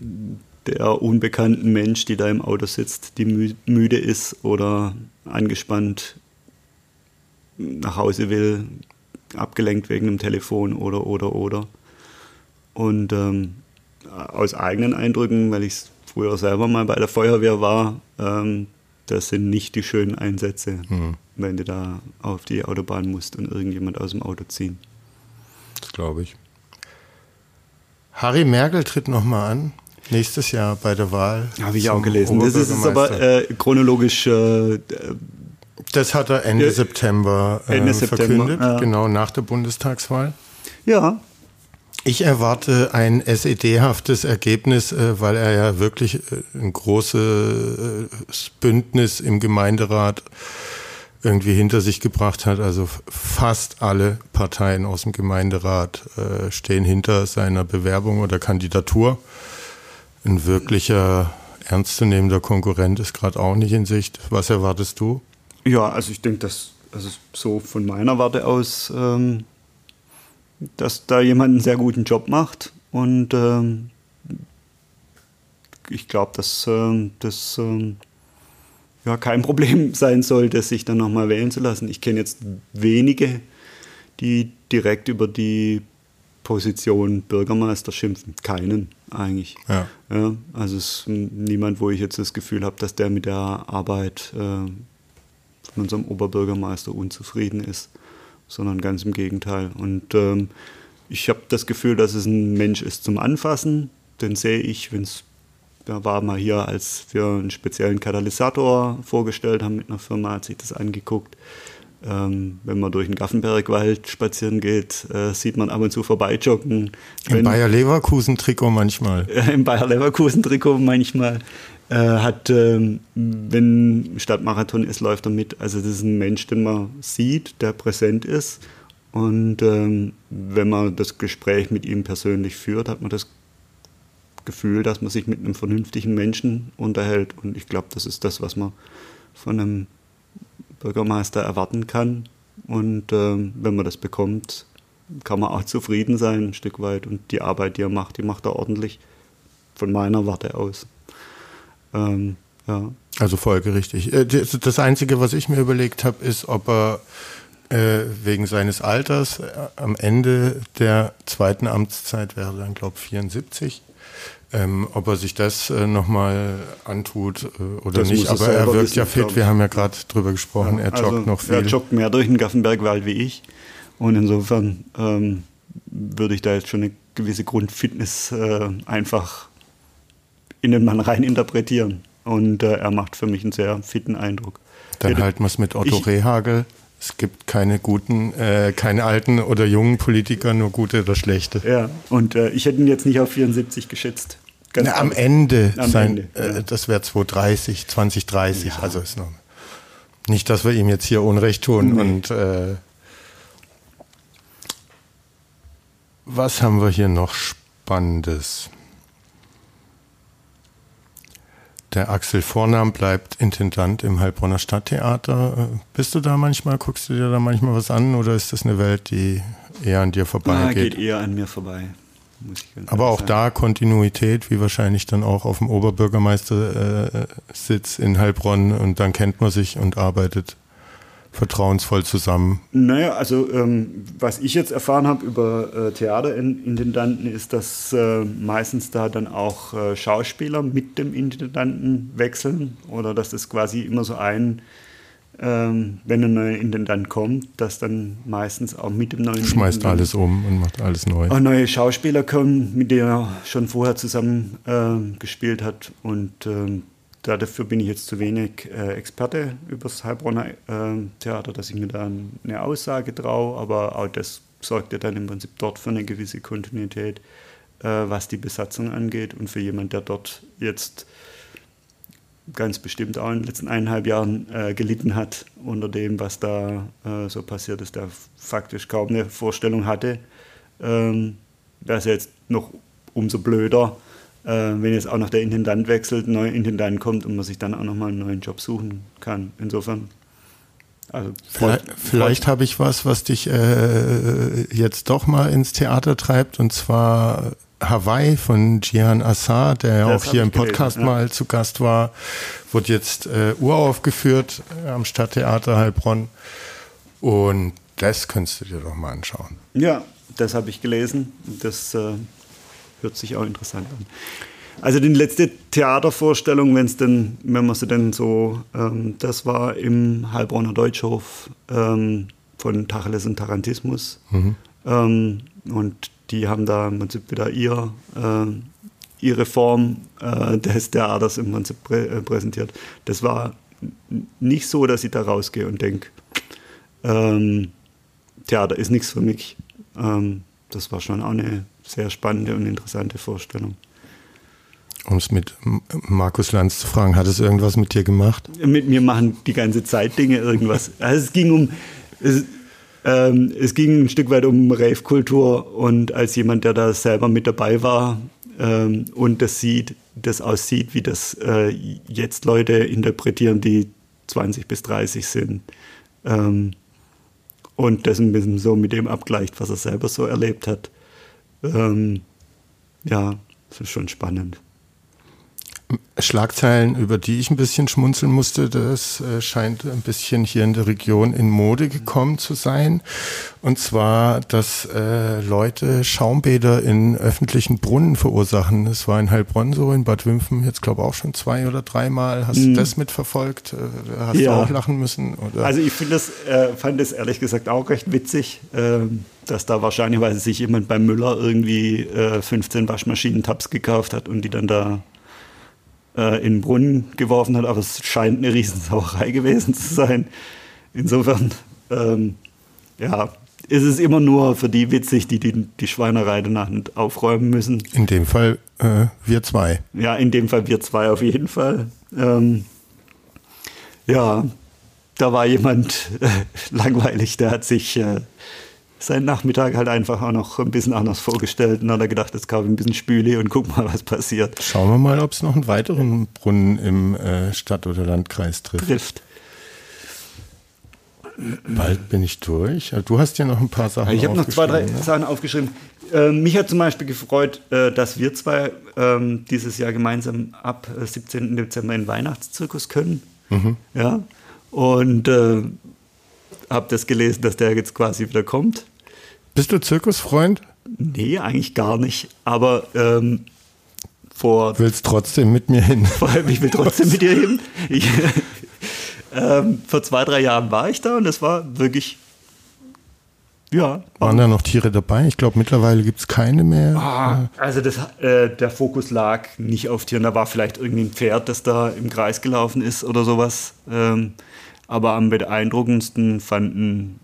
der unbekannten Mensch, die da im Auto sitzt, die mü müde ist oder angespannt nach Hause will, abgelenkt wegen einem Telefon oder, oder, oder. Und ähm, aus eigenen Eindrücken, weil ich früher selber mal bei der Feuerwehr war, ähm, das sind nicht die schönen Einsätze, mhm. wenn du da auf die Autobahn musst und irgendjemand aus dem Auto ziehen. Das glaube ich. Harry Merkel tritt nochmal an. Nächstes Jahr bei der Wahl. Habe ich auch gelesen. Das ist aber äh, chronologisch. Äh, das hat er Ende äh, September, Ende September verkündet, ja. genau nach der Bundestagswahl. Ja. Ich erwarte ein SED-haftes Ergebnis, äh, weil er ja wirklich äh, ein großes Bündnis im Gemeinderat irgendwie hinter sich gebracht hat. Also fast alle Parteien aus dem Gemeinderat äh, stehen hinter seiner Bewerbung oder Kandidatur. Ein wirklicher ernstzunehmender Konkurrent ist gerade auch nicht in Sicht. Was erwartest du? Ja, also ich denke, dass also so von meiner Warte aus, ähm, dass da jemand einen sehr guten Job macht und ähm, ich glaube, dass ähm, das ähm, ja, kein Problem [LAUGHS] sein sollte, sich dann nochmal wählen zu lassen. Ich kenne jetzt wenige, die direkt über die Position Bürgermeister schimpfen. Keinen eigentlich. Ja. ja also es ist niemand, wo ich jetzt das Gefühl habe, dass der mit der Arbeit äh, von unserem Oberbürgermeister unzufrieden ist, sondern ganz im Gegenteil. Und ähm, ich habe das Gefühl, dass es ein Mensch ist zum Anfassen. Den sehe ich, wenn es da war mal hier, als wir einen speziellen Katalysator vorgestellt haben mit einer Firma, hat sich das angeguckt. Ähm, wenn man durch den Gaffenbergwald spazieren geht, äh, sieht man ab und zu vorbeijoggen. Im Bayer Leverkusen Trikot manchmal. [LAUGHS] Im Bayer Leverkusen Trikot manchmal. Äh, hat, ähm, wenn Stadtmarathon ist, läuft er mit. Also das ist ein Mensch, den man sieht, der präsent ist. Und ähm, wenn man das Gespräch mit ihm persönlich führt, hat man das Gefühl, dass man sich mit einem vernünftigen Menschen unterhält. Und ich glaube, das ist das, was man von einem Bürgermeister erwarten kann. Und ähm, wenn man das bekommt, kann man auch zufrieden sein, ein Stück weit. Und die Arbeit, die er macht, die macht er ordentlich von meiner Warte aus. Ähm, ja. Also folgerichtig. Äh, das Einzige, was ich mir überlegt habe, ist, ob er äh, wegen seines Alters äh, am Ende der zweiten Amtszeit wäre dann, glaube ich, 74 ähm, ob er sich das äh, nochmal antut äh, oder das nicht, aber er wirkt wissen, ja fit. Wir haben ja gerade drüber gesprochen, ja, er joggt also noch viel. Er joggt mehr durch den Gaffenbergwald wie ich. Und insofern ähm, würde ich da jetzt schon eine gewisse Grundfitness einfach in den Mann rein interpretieren. Und äh, er macht für mich einen sehr fitten Eindruck. Dann halten wir es mit Otto ich, Rehagel. Es gibt keine guten, äh, keine alten oder jungen Politiker, nur gute oder schlechte. Ja, und äh, ich hätte ihn jetzt nicht auf 74 geschätzt. Na, am Ende, am sein, Ende, äh, ja. das wäre 2030, 2030, ja. also ist noch nicht, dass wir ihm jetzt hier Unrecht tun nee. und äh, was haben wir hier noch Spannendes? Der Axel Vornam bleibt Intendant im Heilbronner Stadttheater. Bist du da manchmal, guckst du dir da manchmal was an oder ist das eine Welt, die eher an dir vorbeigeht? Ah, geht eher an mir vorbei. Aber auch sagen. da Kontinuität, wie wahrscheinlich dann auch auf dem Oberbürgermeistersitz in Heilbronn und dann kennt man sich und arbeitet vertrauensvoll zusammen. Naja, also ähm, was ich jetzt erfahren habe über äh, Theaterintendanten ist, dass äh, meistens da dann auch äh, Schauspieler mit dem Intendanten wechseln oder dass das quasi immer so ein ähm, wenn ein neuer Intendant kommt, dass dann meistens auch mit dem neuen Schmeißt Intendant alles um und macht alles neu. Auch neue Schauspieler kommen, mit denen er schon vorher zusammen äh, gespielt hat. Und äh, dafür bin ich jetzt zu wenig äh, Experte über das Heilbronner äh, Theater, dass ich mir da eine Aussage traue. Aber auch das sorgt ja dann im Prinzip dort für eine gewisse Kontinuität, äh, was die Besatzung angeht. Und für jemanden, der dort jetzt ganz bestimmt auch in den letzten eineinhalb Jahren äh, gelitten hat unter dem, was da äh, so passiert ist, der faktisch kaum eine Vorstellung hatte. Ähm, Wäre es jetzt noch umso blöder, äh, wenn jetzt auch noch der Intendant wechselt, ein neuer Intendant kommt und man sich dann auch nochmal einen neuen Job suchen kann. Insofern. Also vielleicht, vielleicht habe ich was, was dich äh, jetzt doch mal ins Theater treibt, und zwar Hawaii von Jihan Assar, der ja auch hier im Podcast gelesen, mal zu Gast war, wurde jetzt äh, uraufgeführt äh, am Stadttheater Heilbronn. Und das könntest du dir doch mal anschauen. Ja, das habe ich gelesen. Das äh, hört sich auch interessant an. Also die letzte Theatervorstellung, wenn es denn, wenn man sie denn so, ähm, das war im Heilbronner Deutschhof ähm, von Tacheles und Tarantismus. Mhm. Ähm, und die haben da im Prinzip wieder ihr, äh, ihre Form äh, des Theaters im Prinzip prä äh, präsentiert. Das war nicht so, dass ich da rausgehe und denke, ähm, Theater ist nichts für mich. Ähm, das war schon auch eine sehr spannende und interessante Vorstellung. Um es mit Markus Lanz zu fragen, hat es irgendwas mit dir gemacht? Mit mir machen die ganze Zeit Dinge irgendwas. [LAUGHS] Also es ging um, es, ähm, es ging ein Stück weit um Rave-Kultur und als jemand, der da selber mit dabei war ähm, und das sieht, das aussieht, wie das äh, jetzt Leute interpretieren, die 20 bis 30 sind. Ähm, und das ein bisschen so mit dem abgleicht, was er selber so erlebt hat. Ähm, ja, das ist schon spannend. Schlagzeilen, über die ich ein bisschen schmunzeln musste, das äh, scheint ein bisschen hier in der Region in Mode gekommen zu sein. Und zwar, dass äh, Leute Schaumbäder in öffentlichen Brunnen verursachen. Das war in Heilbronn so, in Bad Wimpfen jetzt glaube auch schon zwei oder dreimal. Hast mhm. du das mitverfolgt? Äh, hast ja. du auch lachen müssen? Oder? Also ich finde das, äh, fand das ehrlich gesagt auch recht witzig, äh, dass da wahrscheinlich, sich jemand beim Müller irgendwie 15 Waschmaschinen-Tabs gekauft hat und die dann da äh, in den Brunnen geworfen hat, aber es scheint eine Riesensauerei gewesen zu sein. Insofern, ähm, ja, ist es immer nur für die witzig, die die, die Schweinerei danach nicht aufräumen müssen. In dem Fall äh, wir zwei. Ja, in dem Fall wir zwei auf jeden Fall. Ähm, ja, da war jemand [LAUGHS] äh, langweilig, der hat sich äh, seinen Nachmittag halt einfach auch noch ein bisschen anders vorgestellt und hat er gedacht, jetzt kaufe ich ein bisschen Spüle und guck mal, was passiert. Schauen wir mal, ob es noch einen weiteren Brunnen im äh, Stadt- oder Landkreis trifft. trifft. Bald bin ich durch. Du hast ja noch ein paar Sachen Ich habe noch zwei, drei ne? Sachen aufgeschrieben. Äh, mich hat zum Beispiel gefreut, äh, dass wir zwei äh, dieses Jahr gemeinsam ab 17. Äh, Dezember in den Weihnachtszirkus können. Mhm. Ja. Und äh, habe das gelesen, dass der jetzt quasi wieder kommt. Bist du Zirkusfreund? Nee, eigentlich gar nicht. Aber ähm, vor. Willst trotzdem mit mir hin? [LAUGHS] Vor allem, ich will trotzdem mit dir hin. Ich, [LAUGHS] ähm, vor zwei, drei Jahren war ich da und es war wirklich. Ja. Waren da noch Tiere dabei? Ich glaube, mittlerweile gibt es keine mehr. Ah, also das, äh, der Fokus lag nicht auf Tieren. Da war vielleicht irgendwie ein Pferd, das da im Kreis gelaufen ist oder sowas. Ähm, aber am beeindruckendsten fanden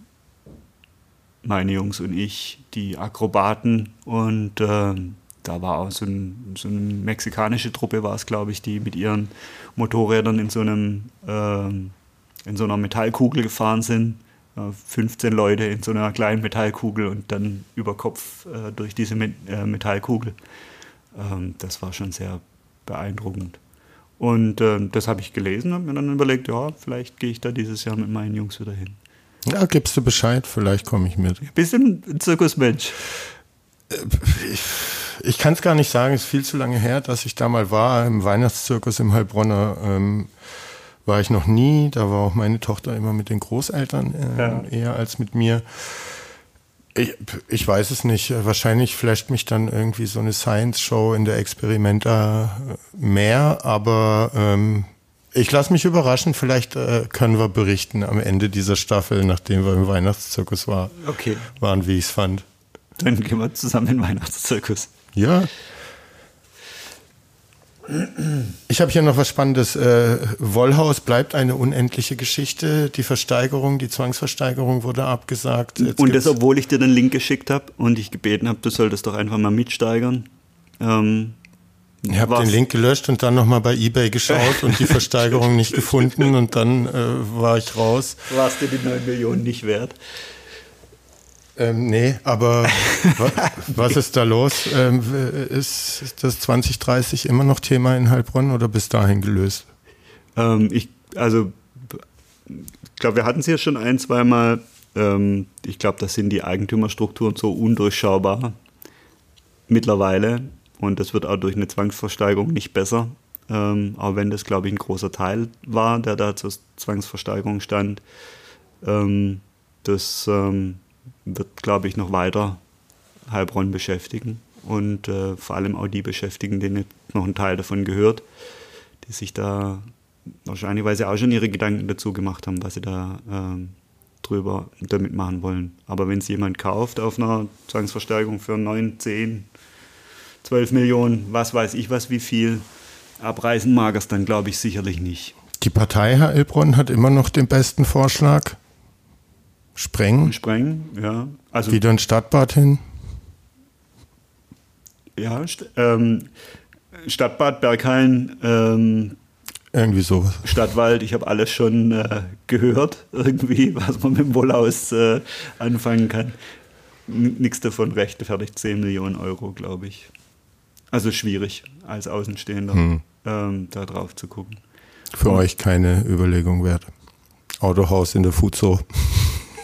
meine Jungs und ich die Akrobaten und äh, da war auch so, ein, so, eine mexikanische Truppe war es, glaube ich, die mit ihren Motorrädern in so einem äh, in so einer Metallkugel gefahren sind. Äh, 15 Leute in so einer kleinen Metallkugel und dann über Kopf äh, durch diese Met äh, Metallkugel. Ähm, das war schon sehr beeindruckend. Und äh, das habe ich gelesen und mir dann überlegt, ja, vielleicht gehe ich da dieses Jahr mit meinen Jungs wieder hin. Ja, gibst du Bescheid, vielleicht komme ich mit. Bist du ein Zirkusmensch? Äh, ich, ich kann es gar nicht sagen, es ist viel zu lange her, dass ich da mal war. Im Weihnachtszirkus im Heilbronner ähm, war ich noch nie. Da war auch meine Tochter immer mit den Großeltern äh, ja. eher als mit mir. Ich, ich, weiß es nicht. Wahrscheinlich flasht mich dann irgendwie so eine Science-Show in der Experimenta mehr, aber ähm, ich lasse mich überraschen. Vielleicht äh, können wir berichten am Ende dieser Staffel, nachdem wir im Weihnachtszirkus war, okay. waren, wie ich es fand. Dann gehen wir zusammen in den Weihnachtszirkus. Ja. Ich habe hier noch was Spannendes. Äh, Wollhaus bleibt eine unendliche Geschichte. Die Versteigerung, die Zwangsversteigerung wurde abgesagt. Jetzt und das, obwohl ich dir den Link geschickt habe und ich gebeten habe, du solltest doch einfach mal mitsteigern. Ähm, ich habe den Link gelöscht und dann nochmal bei Ebay geschaut und die [LAUGHS] Versteigerung nicht gefunden und dann äh, war ich raus. War es dir die 9 Millionen nicht wert? Ähm, nee, aber was ist da los? Ähm, ist das 2030 immer noch Thema in Heilbronn oder bis dahin gelöst? Ähm, ich, also, ich glaube, wir hatten es ja schon ein, zweimal. Ähm, ich glaube, das sind die Eigentümerstrukturen so undurchschaubar mittlerweile und das wird auch durch eine Zwangsversteigerung nicht besser. Ähm, auch wenn das, glaube ich, ein großer Teil war, der da zur Zwangsversteigerung stand. Ähm, das ähm, wird, glaube ich, noch weiter Heilbronn beschäftigen und äh, vor allem auch die beschäftigen, denen noch ein Teil davon gehört, die sich da wahrscheinlich, weil sie auch schon ihre Gedanken dazu gemacht haben, was sie da ähm, drüber damit machen wollen. Aber wenn es jemand kauft auf einer Zwangsverstärkung für 9, 10, 12 Millionen, was weiß ich was, wie viel, abreißen mag es dann, glaube ich, sicherlich nicht. Die Partei Heilbronn hat immer noch den besten Vorschlag. Sprengen? Sprengen, ja. Also, Wieder ein Stadtbad hin? Ja, ähm, Stadtbad Berghain. Ähm, irgendwie sowas. Stadtwald, ich habe alles schon äh, gehört, [LAUGHS] irgendwie, was man mit dem Wollaus äh, anfangen kann. Nichts davon rechtfertigt 10 Millionen Euro, glaube ich. Also schwierig, als Außenstehender hm. ähm, da drauf zu gucken. Für Und, euch keine Überlegung wert. Autohaus in der Fuzo. [LAUGHS]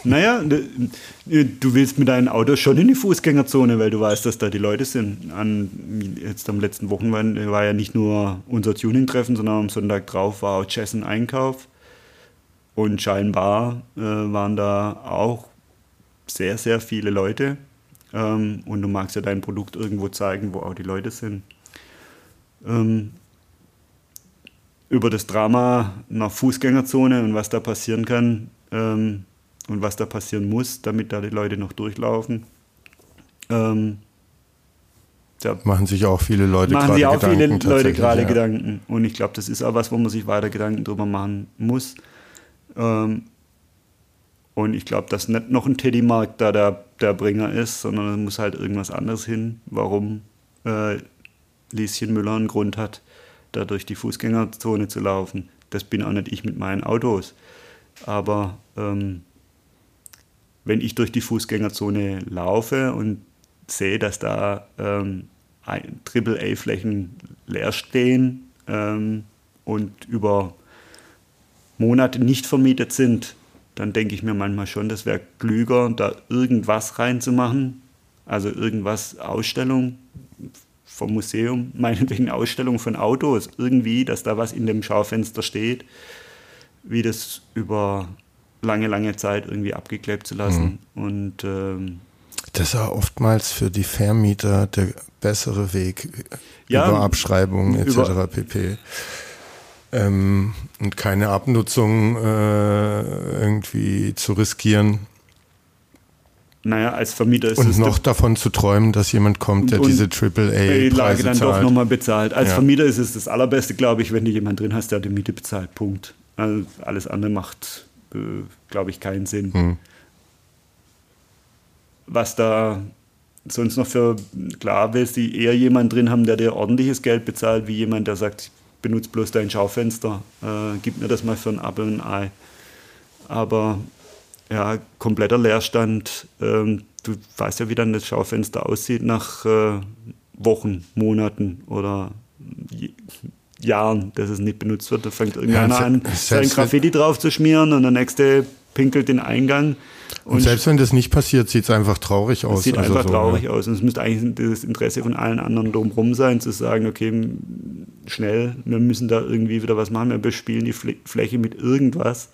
Naja, du willst mit deinem Auto schon in die Fußgängerzone, weil du weißt, dass da die Leute sind. An, jetzt am letzten Wochenende war ja nicht nur unser Tuning-Treffen, sondern am Sonntag drauf war auch Jessen Einkauf. Und scheinbar äh, waren da auch sehr, sehr viele Leute. Ähm, und du magst ja dein Produkt irgendwo zeigen, wo auch die Leute sind. Ähm, über das Drama nach Fußgängerzone und was da passieren kann, ähm, und was da passieren muss, damit da die Leute noch durchlaufen. Ähm, machen sich auch viele Leute machen sich auch Gedanken, viele Leute gerade ja. Gedanken. Und ich glaube, das ist auch was, wo man sich weiter Gedanken drüber machen muss. Ähm, und ich glaube, dass nicht noch ein Teddy Mark da der, der Bringer ist, sondern es muss halt irgendwas anderes hin, warum äh, Lieschen Müller einen Grund hat, da durch die Fußgängerzone zu laufen. Das bin auch nicht ich mit meinen Autos. Aber ähm, wenn ich durch die Fußgängerzone laufe und sehe, dass da ähm, AAA-Flächen leer stehen ähm, und über Monate nicht vermietet sind, dann denke ich mir manchmal schon, das wäre klüger, da irgendwas reinzumachen. Also irgendwas, Ausstellung vom Museum, [LAUGHS] meinetwegen Ausstellung von Autos, irgendwie, dass da was in dem Schaufenster steht, wie das über lange, lange Zeit irgendwie abgeklebt zu lassen. Mhm. Und ähm, das ist ja oftmals für die Vermieter der bessere Weg ja, über Abschreibungen etc. Pp. Ähm, und keine Abnutzung äh, irgendwie zu riskieren. Naja, als Vermieter ist und es. Und noch davon zu träumen, dass jemand kommt, der diese AAA-Preise dann zahlt. doch nochmal bezahlt. Als ja. Vermieter ist es das Allerbeste, glaube ich, wenn du jemand drin hast, der die Miete bezahlt. Punkt. Also alles andere macht äh, glaube ich, keinen Sinn. Mhm. Was da sonst noch für, klar, willst du eher jemanden drin haben, der dir ordentliches Geld bezahlt, wie jemand, der sagt, benutze bloß dein Schaufenster, äh, gib mir das mal für ein Apfel und ein Ei. Aber ja, kompletter Leerstand. Ähm, du weißt ja, wie dann das Schaufenster aussieht nach äh, Wochen, Monaten oder Jahren, dass es nicht benutzt wird. Da fängt irgendeiner ja, an, sein Graffiti drauf zu schmieren und der nächste pinkelt den Eingang. Und, und selbst wenn das nicht passiert, sieht es einfach traurig aus. Es sieht also einfach so, traurig ja. aus. Und es müsste eigentlich das Interesse von allen anderen drumherum sein, zu sagen, okay, schnell, wir müssen da irgendwie wieder was machen. Wir bespielen die Fläche mit irgendwas.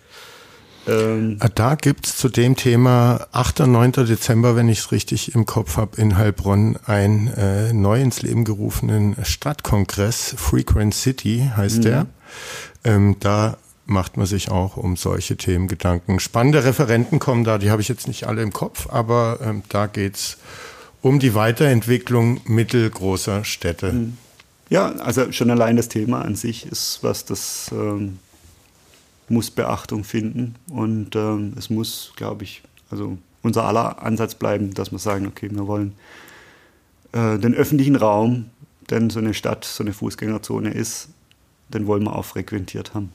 Ähm ah, da gibt es zu dem Thema 8. und 9. Dezember, wenn ich es richtig im Kopf habe, in Heilbronn einen äh, neu ins Leben gerufenen Stadtkongress, Frequent City heißt mhm. der. Ähm, da macht man sich auch um solche Themen Gedanken. Spannende Referenten kommen da, die habe ich jetzt nicht alle im Kopf, aber ähm, da geht es um die Weiterentwicklung mittelgroßer Städte. Mhm. Ja, also schon allein das Thema an sich ist was, das ähm, muss Beachtung finden und ähm, es muss, glaube ich, also unser aller Ansatz bleiben, dass wir sagen, okay, wir wollen äh, den öffentlichen Raum, denn so eine Stadt, so eine Fußgängerzone ist, den wollen wir auch frequentiert haben.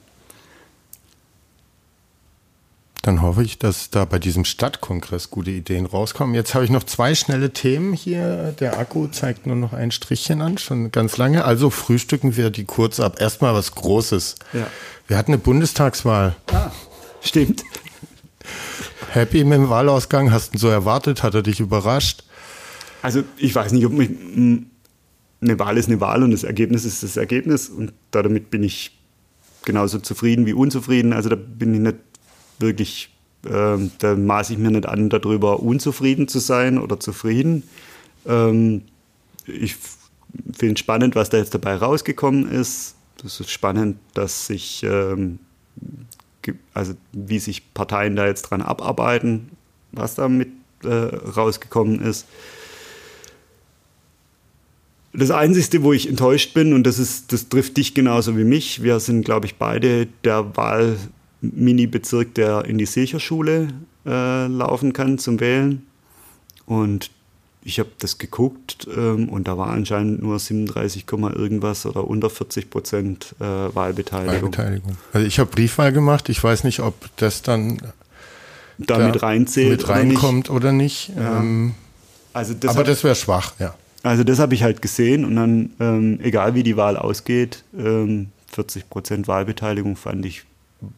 Dann hoffe ich, dass da bei diesem Stadtkongress gute Ideen rauskommen. Jetzt habe ich noch zwei schnelle Themen hier. Der Akku zeigt nur noch ein Strichchen an, schon ganz lange. Also frühstücken wir die kurz ab. Erstmal was Großes. Ja. Wir hatten eine Bundestagswahl. Ah, stimmt. Happy mit dem Wahlausgang? Hast du so erwartet? Hat er dich überrascht? Also ich weiß nicht, ob mich, hm, eine Wahl ist eine Wahl und das Ergebnis ist das Ergebnis und damit bin ich genauso zufrieden wie unzufrieden. Also da bin ich nicht wirklich, äh, da maße ich mir nicht an, darüber unzufrieden zu sein oder zufrieden. Ähm, ich finde es spannend, was da jetzt dabei rausgekommen ist das ist spannend, dass sich, ähm, also wie sich Parteien da jetzt dran abarbeiten, was da mit äh, rausgekommen ist. Das Einzige, wo ich enttäuscht bin, und das, ist, das trifft dich genauso wie mich, wir sind, glaube ich, beide der Wahl-Mini-Bezirk, der in die Silcherschule äh, laufen kann zum Wählen. Und ich habe das geguckt ähm, und da war anscheinend nur 37, irgendwas oder unter 40 Prozent äh, Wahlbeteiligung. Wahlbeteiligung. Also ich habe Briefwahl gemacht. Ich weiß nicht, ob das dann damit da reinzählt mit reinkommt oder nicht. Oder nicht. Ja. Ähm, also das aber das wäre schwach, ja. Also das habe ich halt gesehen und dann, ähm, egal wie die Wahl ausgeht, ähm, 40 Prozent Wahlbeteiligung fand ich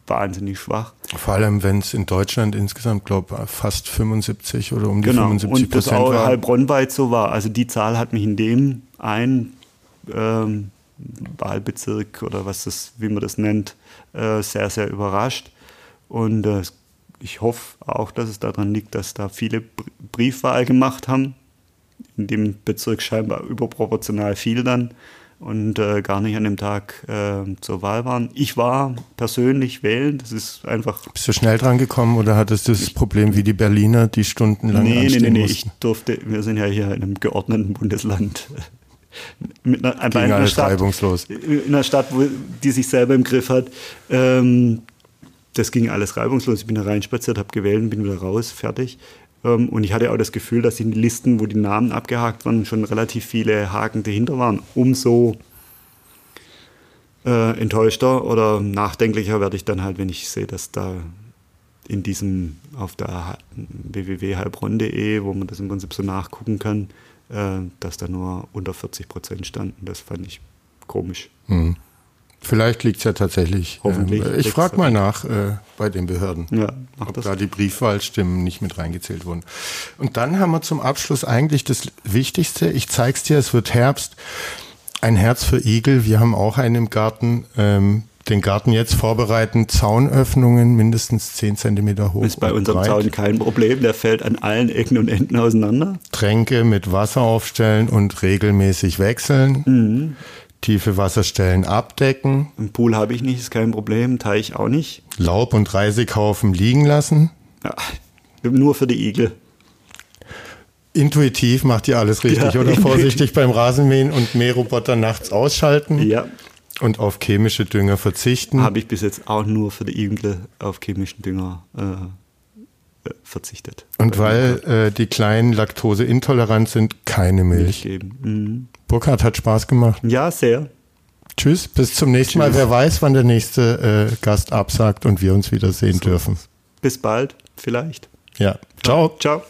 wahnsinnig schwach. Vor allem, wenn es in Deutschland insgesamt, glaube ich, fast 75 oder um die genau. 75 Prozent war. Und das auch Heilbronn-weit so war. Also die Zahl hat mich in dem ein ähm, Wahlbezirk oder was das, wie man das nennt, äh, sehr, sehr überrascht. Und äh, ich hoffe auch, dass es daran liegt, dass da viele Briefwahl gemacht haben. In dem Bezirk scheinbar überproportional viel dann und äh, gar nicht an dem Tag äh, zur Wahl waren. Ich war persönlich wählen, das ist einfach. Bist du schnell dran gekommen oder hattest du das Problem wie die Berliner, die stundenlang nee, anstehen nee, nee, nee, ich durfte, wir sind ja hier in einem geordneten Bundesland. [LAUGHS] Mit einer, Ging einer alles Stadt, reibungslos. In einer Stadt, wo, die sich selber im Griff hat. Ähm, das ging alles reibungslos. Ich bin da reinspaziert, habe gewählt und bin wieder raus, fertig. Ähm, und ich hatte auch das Gefühl, dass in den Listen, wo die Namen abgehakt waren, schon relativ viele Haken dahinter waren. Umso äh, enttäuschter oder nachdenklicher werde ich dann halt, wenn ich sehe, dass da in diesem auf der www.heilbronn.de, wo man das im Prinzip so nachgucken kann, äh, dass da nur unter 40 Prozent standen. Das fand ich komisch. Mhm. Vielleicht liegt es ja tatsächlich. Hoffentlich. Äh, ich frage mal nach äh, bei den Behörden, ja, ob das. da die Briefwahlstimmen nicht mit reingezählt wurden. Und dann haben wir zum Abschluss eigentlich das Wichtigste. Ich zeige es dir, es wird Herbst. Ein Herz für Igel. Wir haben auch einen im Garten. Ähm, den Garten jetzt vorbereiten, Zaunöffnungen mindestens 10 cm hoch. Ist bei unserem breit. Zaun kein Problem, der fällt an allen Ecken und Enden auseinander. Tränke mit Wasser aufstellen und regelmäßig wechseln. Mhm tiefe Wasserstellen abdecken. Ein Pool habe ich nicht, ist kein Problem, Teich auch nicht. Laub und Reisighaufen liegen lassen. Ja, nur für die Igel. Intuitiv macht ihr alles richtig, ja, oder? [LAUGHS] Vorsichtig beim Rasenmähen und Mähroboter nachts ausschalten. Ja. Und auf chemische Dünger verzichten. Habe ich bis jetzt auch nur für die Igel auf chemischen Dünger äh, äh verzichtet. Und weil äh, die Kleinen laktoseintolerant sind, keine Milch. Milch geben. Mhm. Burkhard hat Spaß gemacht. Ja, sehr. Tschüss, bis zum nächsten Tschüss. Mal. Wer weiß, wann der nächste äh, Gast absagt und wir uns wiedersehen so. dürfen. Bis bald, vielleicht. Ja. Ciao. Ciao.